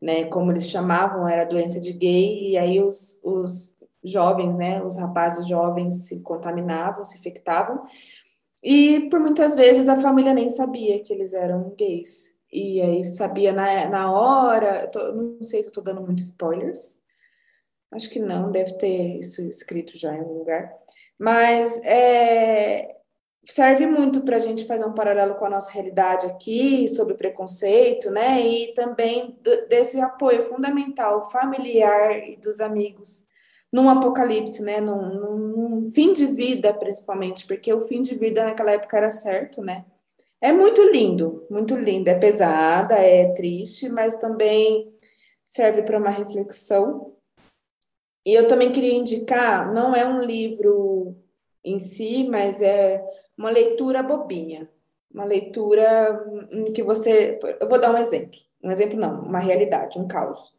né, como eles chamavam, era doença de gay, e aí os, os jovens, né, os rapazes jovens se contaminavam, se infectavam, e por muitas vezes a família nem sabia que eles eram gays. E aí sabia na, na hora, tô, não sei se eu estou dando muitos spoilers, acho que não, deve ter isso escrito já em algum lugar, mas é, serve muito para a gente fazer um paralelo com a nossa realidade aqui, sobre preconceito, né? E também do, desse apoio fundamental familiar e dos amigos num apocalipse, né? Num, num, num, fim de vida, principalmente, porque o fim de vida naquela época era certo, né? É muito lindo, muito lindo. É pesada, é triste, mas também serve para uma reflexão. E eu também queria indicar, não é um livro em si, mas é uma leitura bobinha, uma leitura em que você. Eu vou dar um exemplo. Um exemplo não, uma realidade, um caos.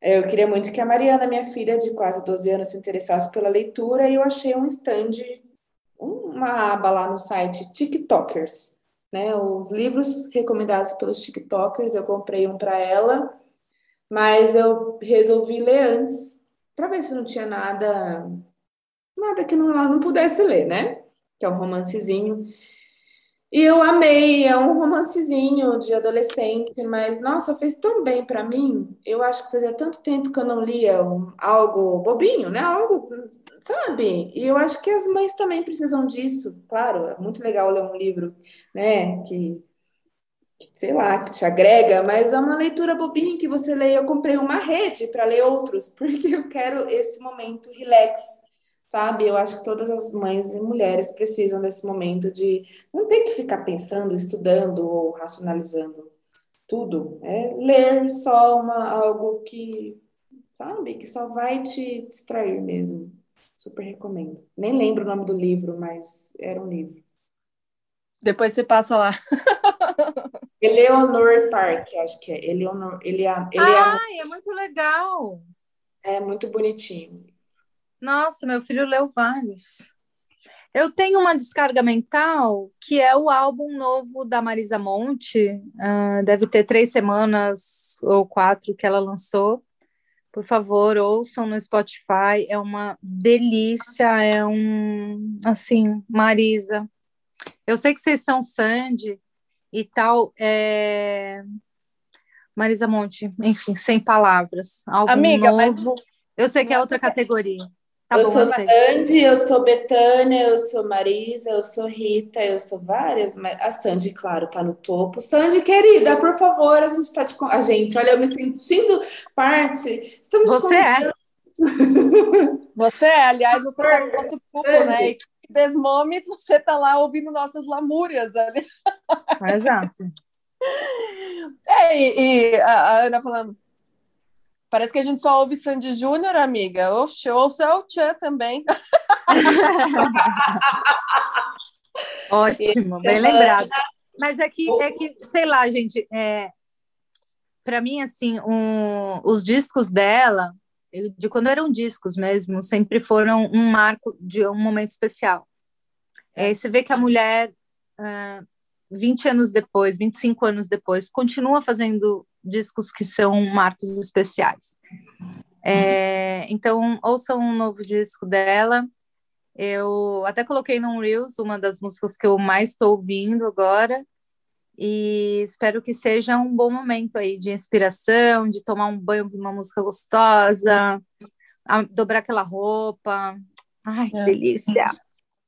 Eu queria muito que a Mariana, minha filha de quase 12 anos, se interessasse pela leitura e eu achei um stand, uma aba lá no site TikTokers, né? Os livros recomendados pelos TikTokers, eu comprei um para ela, mas eu resolvi ler antes para ver se não tinha nada nada que não, ela não pudesse ler, né? Que é um romancezinho. E eu amei, é um romancezinho de adolescente, mas nossa, fez tão bem para mim. Eu acho que fazia tanto tempo que eu não lia um, algo bobinho, né? Algo, sabe? E eu acho que as mães também precisam disso. Claro, é muito legal ler um livro, né? Que, que sei lá, que te agrega, mas é uma leitura bobinha que você lê. Eu comprei uma rede para ler outros, [laughs] porque eu quero esse momento relax sabe? Eu acho que todas as mães e mulheres precisam desse momento de não ter que ficar pensando, estudando ou racionalizando tudo. É ler só uma, algo que, sabe, que só vai te distrair mesmo. Super recomendo. Nem lembro o nome do livro, mas era um livro. Depois você passa lá. [laughs] Eleanor Park, acho que é. Eleanor, ele, ele Ai, é muito legal. É muito bonitinho. Nossa, meu filho leu vários. Eu tenho uma descarga mental que é o álbum novo da Marisa Monte. Uh, deve ter três semanas ou quatro que ela lançou. Por favor, ouçam no Spotify. É uma delícia. É um. Assim, Marisa. Eu sei que vocês são Sandy e tal. É... Marisa Monte, enfim, sem palavras. Álbum Amiga, novo. Mas... Eu sei que é outra categoria. Tá eu bom, sou Sandy, eu sou Betânia, eu sou Marisa, eu sou Rita, eu sou várias, mas a Sandy, claro, tá no topo. Sandy, querida, por favor, a gente tá de. A gente, olha, eu me sentindo parte. Estamos Você é. [laughs] Você é, aliás, você tá no nosso grupo, né? E Desmome, você tá lá ouvindo nossas lamúrias ali. Exato. [laughs] É, e, e a Ana falando, Parece que a gente só ouve Sandy Júnior, amiga. Oxe, ouça o Tchan também. [laughs] Ótimo, bem lembrado. Mas é que, é que sei lá, gente, é, para mim, assim, um, os discos dela, de quando eram discos mesmo, sempre foram um marco de um momento especial. É, você vê que a mulher, uh, 20 anos depois, 25 anos depois, continua fazendo discos que são marcos especiais. É, então, ouçam um novo disco dela. Eu até coloquei no Reels uma das músicas que eu mais estou ouvindo agora. E espero que seja um bom momento aí de inspiração, de tomar um banho com uma música gostosa, dobrar aquela roupa. Ai, que é. delícia!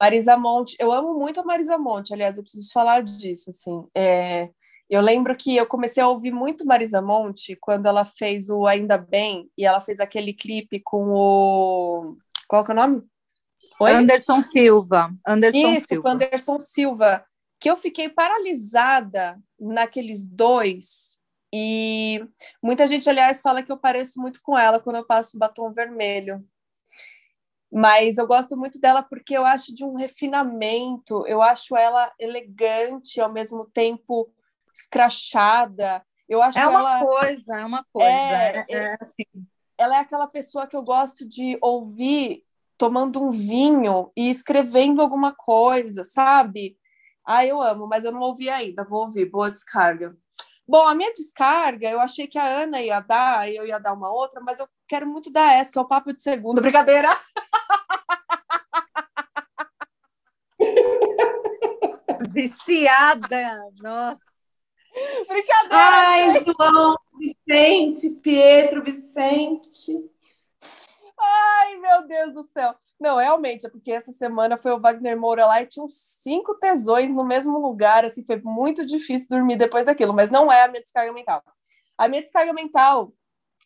Marisa Monte, eu amo muito a Marisa Monte, aliás, eu preciso falar disso, assim. É, eu lembro que eu comecei a ouvir muito Marisa Monte quando ela fez o Ainda Bem e ela fez aquele clipe com o. Qual que é o nome? Oi? Anderson Silva. Anderson Isso, Silva. Anderson Silva, que eu fiquei paralisada naqueles dois. E muita gente, aliás, fala que eu pareço muito com ela quando eu passo batom vermelho. Mas eu gosto muito dela porque eu acho de um refinamento, eu acho ela elegante, ao mesmo tempo escrachada. Eu acho é uma ela... coisa, é uma coisa. É, é, é assim. Ela é aquela pessoa que eu gosto de ouvir tomando um vinho e escrevendo alguma coisa, sabe? Ah, eu amo, mas eu não ouvi ainda, vou ouvir, boa descarga. Bom, a minha descarga, eu achei que a Ana ia dar, eu ia dar uma outra, mas eu quero muito dar essa, que é o papo de segunda. Brincadeira! [laughs] Viciada! Nossa! [laughs] Brincadeira! Ai, João, Vicente, Pietro, Vicente. Ai, meu Deus do céu. Não, realmente, é porque essa semana foi o Wagner Moura lá e tinham cinco tesões no mesmo lugar, assim, foi muito difícil dormir depois daquilo, mas não é a minha descarga mental. A minha descarga mental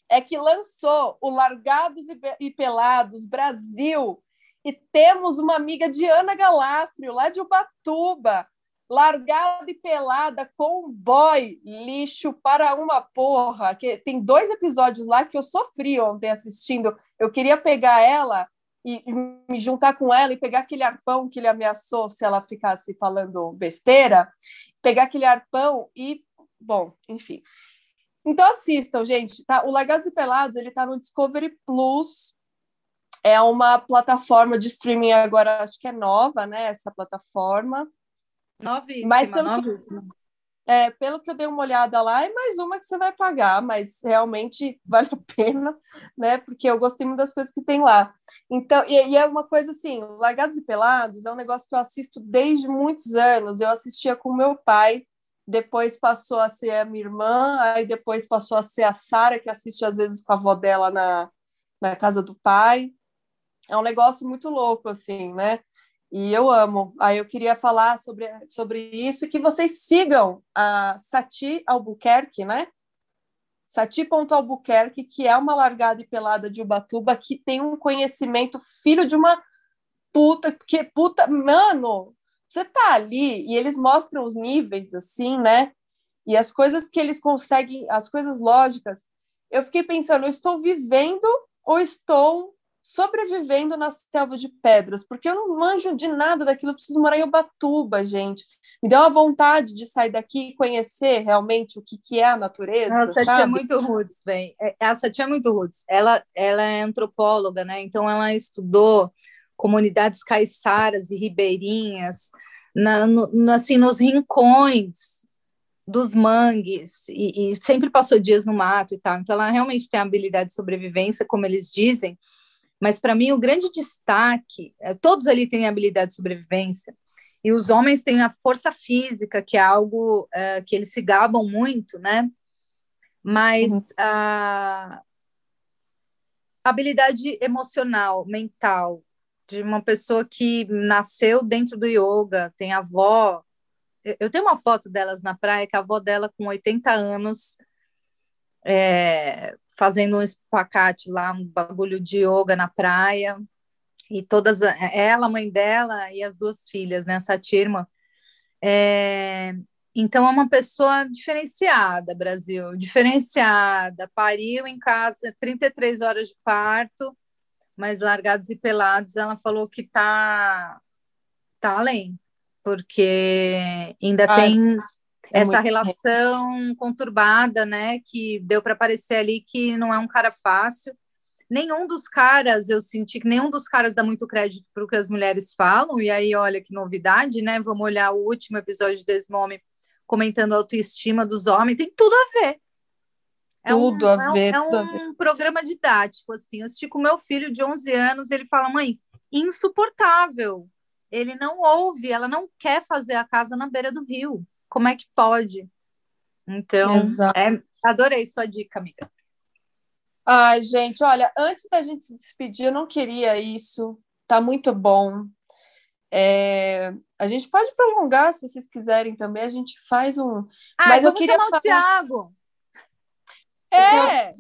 é que lançou o Largados e Pelados Brasil e temos uma amiga de Ana Galafrio, lá de Ubatuba, largada e pelada com boy lixo para uma porra. Que tem dois episódios lá que eu sofri ontem assistindo. Eu queria pegar ela e me juntar com ela e pegar aquele arpão que ele ameaçou se ela ficasse falando besteira, pegar aquele arpão e, bom, enfim. Então assistam, gente. Tá? O Largados e Pelados ele está no Discovery Plus. É uma plataforma de streaming agora, acho que é nova, né? Essa plataforma. Novíssima, Mas pelo novíssima. Que, é, pelo que eu dei uma olhada lá, é mais uma que você vai pagar, mas realmente [laughs] vale a pena, né? Porque eu gostei muito das coisas que tem lá. Então, e, e é uma coisa assim, Largados e Pelados é um negócio que eu assisto desde muitos anos. Eu assistia com meu pai, depois passou a ser a minha irmã, aí depois passou a ser a Sara, que assiste às vezes com a avó dela na, na casa do pai. É um negócio muito louco, assim, né? E eu amo. Aí eu queria falar sobre, sobre isso que vocês sigam a Sati Albuquerque, né? Sati.albuquerque, que é uma largada e pelada de Ubatuba, que tem um conhecimento filho de uma puta, que puta, mano, você tá ali e eles mostram os níveis assim, né? E as coisas que eles conseguem, as coisas lógicas. Eu fiquei pensando, eu estou vivendo ou estou sobrevivendo na selva de pedras, porque eu não manjo de nada daquilo, eu preciso morar em Ubatuba, gente. Me deu uma vontade de sair daqui e conhecer realmente o que, que é a natureza. Essa tia é muito roots, bem. Essa tia é muito roots. Ela, ela é antropóloga, né? Então ela estudou comunidades caiçaras e ribeirinhas, na, no, assim, nos rincões dos mangues, e, e sempre passou dias no mato e tal. Então ela realmente tem a habilidade de sobrevivência, como eles dizem, mas para mim o grande destaque, é, todos ali têm habilidade de sobrevivência, e os homens têm a força física, que é algo uh, que eles se gabam muito, né? Mas uhum. a habilidade emocional, mental, de uma pessoa que nasceu dentro do yoga, tem avó. Eu tenho uma foto delas na praia, que a avó dela, com 80 anos, é, fazendo um espacate lá, um bagulho de yoga na praia. E todas, ela, a mãe dela e as duas filhas, né, Satirma. É, então, é uma pessoa diferenciada, Brasil, diferenciada. Pariu em casa, 33 horas de parto, mas largados e pelados, ela falou que tá, tá além, porque ainda Ai. tem é essa relação conturbada, né? Que deu para aparecer ali que não é um cara fácil. Nenhum dos caras, eu senti que nenhum dos caras dá muito crédito para o que as mulheres falam, e aí olha que novidade, né? Vamos olhar o último episódio de Desmome comentando a autoestima dos homens, tem tudo a ver. É tudo um, a ver. É um, é um programa didático, assim. Eu assisti com meu filho de 11 anos, ele fala, mãe, insuportável. Ele não ouve, ela não quer fazer a casa na beira do rio. Como é que pode? Então, é, adorei sua dica, amiga. Ai, gente, olha, antes da gente se despedir, eu não queria isso. Tá muito bom. É, a gente pode prolongar, se vocês quiserem também, a gente faz um. Ah, Mas eu queria chamar falar... o Thiago. É.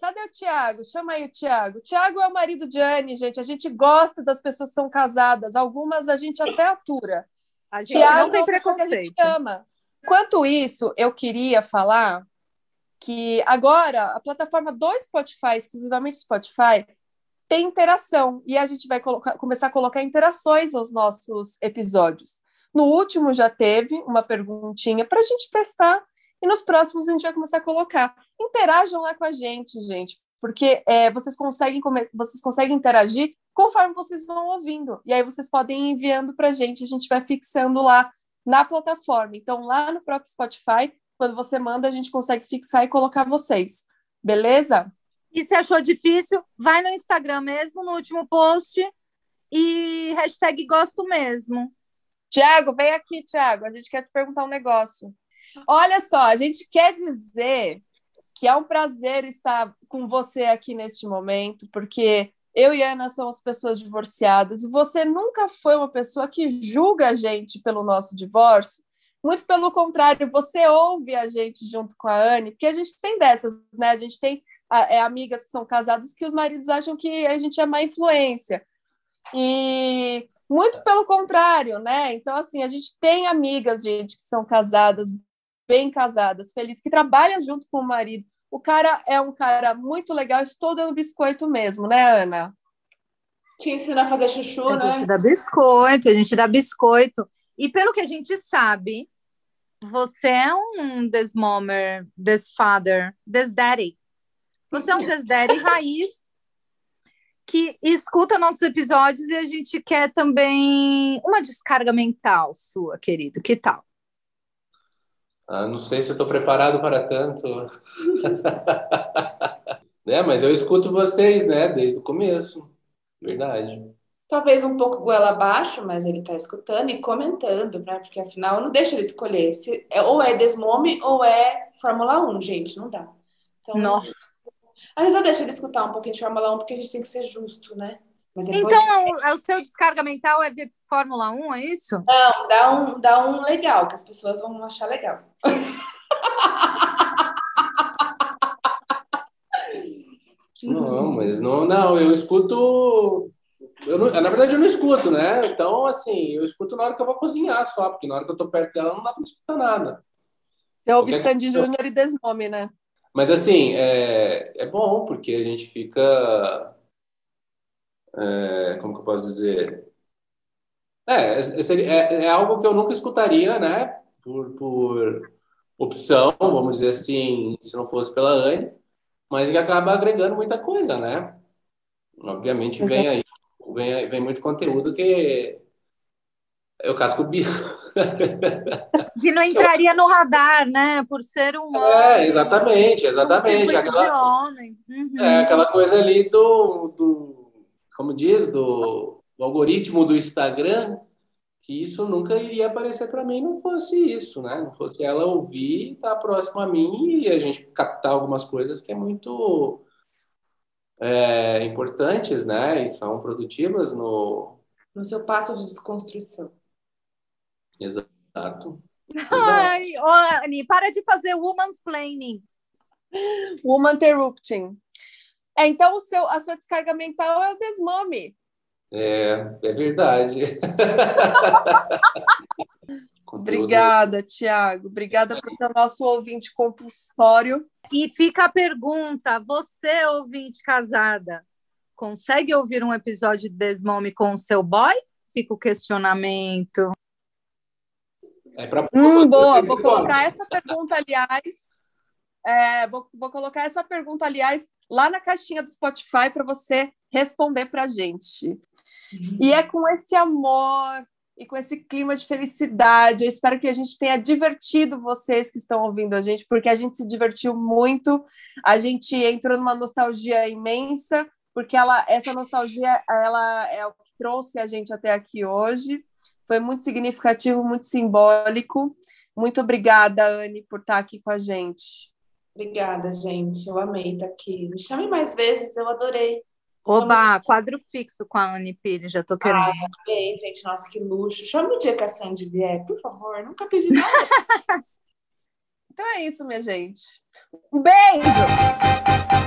Cadê o Tiago? Chama aí o Tiago. Tiago é o marido de Anne, gente. A gente gosta das pessoas que são casadas. Algumas a gente até atura. A gente Tiago, não tem preconceito. A gente ama. Quanto isso, eu queria falar que agora a plataforma do Spotify, exclusivamente Spotify, tem interação e a gente vai colocar, começar a colocar interações nos nossos episódios. No último já teve uma perguntinha para a gente testar e nos próximos a gente vai começar a colocar. Interajam lá com a gente, gente, porque é, vocês conseguem vocês conseguem interagir conforme vocês vão ouvindo e aí vocês podem ir enviando para a gente, a gente vai fixando lá na plataforma. Então lá no próprio Spotify, quando você manda, a gente consegue fixar e colocar vocês, beleza? E se achou difícil, vai no Instagram mesmo, no último post, e hashtag gosto mesmo. Tiago, vem aqui, Tiago. A gente quer te perguntar um negócio. Olha só, a gente quer dizer que é um prazer estar com você aqui neste momento, porque eu e Ana somos pessoas divorciadas você nunca foi uma pessoa que julga a gente pelo nosso divórcio. Muito pelo contrário, você ouve a gente junto com a Anne, porque a gente tem dessas, né? A gente tem é, amigas que são casadas que os maridos acham que a gente é má influência. E muito pelo contrário, né? Então, assim, a gente tem amigas, gente, que são casadas, bem casadas, felizes, que trabalham junto com o marido. O cara é um cara muito legal, estou dando biscoito mesmo, né, Ana? Te ensina a fazer chuchu, a né? A gente dá biscoito, a gente dá biscoito. E pelo que a gente sabe, você é um desmomer, desfather, desdaddy. Você é um desdaddy [laughs] raiz que escuta nossos episódios e a gente quer também uma descarga mental sua, querido. Que tal? Ah, não sei se eu estou preparado para tanto. [laughs] é, mas eu escuto vocês, né, desde o começo. Verdade. Talvez um pouco goela abaixo, mas ele está escutando e comentando, né? Porque afinal não deixa ele escolher. Se, é, ou é Desmome ou é Fórmula 1, gente, não dá. Então, Nossa. Às vezes eu deixo ele escutar um pouquinho de Fórmula 1, porque a gente tem que ser justo, né? então, pode... É o seu descarga mental é ver Fórmula 1, é isso? Não, dá um, dá um legal, que as pessoas vão achar legal. Não, mas não, não, eu escuto. Eu não, na verdade, eu não escuto, né? Então, assim, eu escuto na hora que eu vou cozinhar só, porque na hora que eu tô perto dela não dá para escutar nada. Você ouve Sandy Júnior e Desmome, né? Mas assim, é, é bom porque a gente fica. É, como que eu posso dizer? É, é, é, algo que eu nunca escutaria, né? Por, por opção, vamos dizer assim, se não fosse pela Anne, mas que acaba agregando muita coisa, né? Obviamente vem aí, vem, vem muito conteúdo que eu casco o bico. [laughs] que não entraria no radar, né? Por ser um homem. É, exatamente, exatamente. Aquela. Uhum. É, aquela coisa ali do, do como diz, do, do, algoritmo do Instagram, que isso nunca iria aparecer para mim não fosse isso, né? Não fosse ela ouvir, estar tá próximo a mim e a gente captar algumas coisas que é muito é, importantes, né? E são produtivas no... No seu passo de desconstrução. Exato. Ai, oh, Annie, para de fazer woman's planning. Woman interrupting. É, então, o seu, a sua descarga mental é o desmome. É, é verdade. [laughs] Obrigada, Tiago. Obrigada por ser nosso ouvinte compulsório. E fica a pergunta: você, ouvinte casada, consegue ouvir um episódio de Desmome com o seu boy? Fica o questionamento. É pra... hum, boa, vou colocar essa pergunta, aliás. É, vou, vou colocar essa pergunta, aliás, lá na caixinha do Spotify para você responder para a gente. Uhum. E é com esse amor e com esse clima de felicidade. Eu espero que a gente tenha divertido vocês que estão ouvindo a gente, porque a gente se divertiu muito. A gente entrou numa nostalgia imensa, porque ela, essa nostalgia ela é o que trouxe a gente até aqui hoje. Foi muito significativo, muito simbólico. Muito obrigada, Anne, por estar aqui com a gente. Obrigada, gente. Eu amei estar aqui. Me chame mais vezes, eu adorei. Oba, quadro fixo com a Anne Pires, já tô querendo. Ai, amei, gente. Nossa, que luxo. Chame o dia que a Sandy vier, por favor. Nunca pedi nada. [laughs] então é isso, minha gente. Um beijo!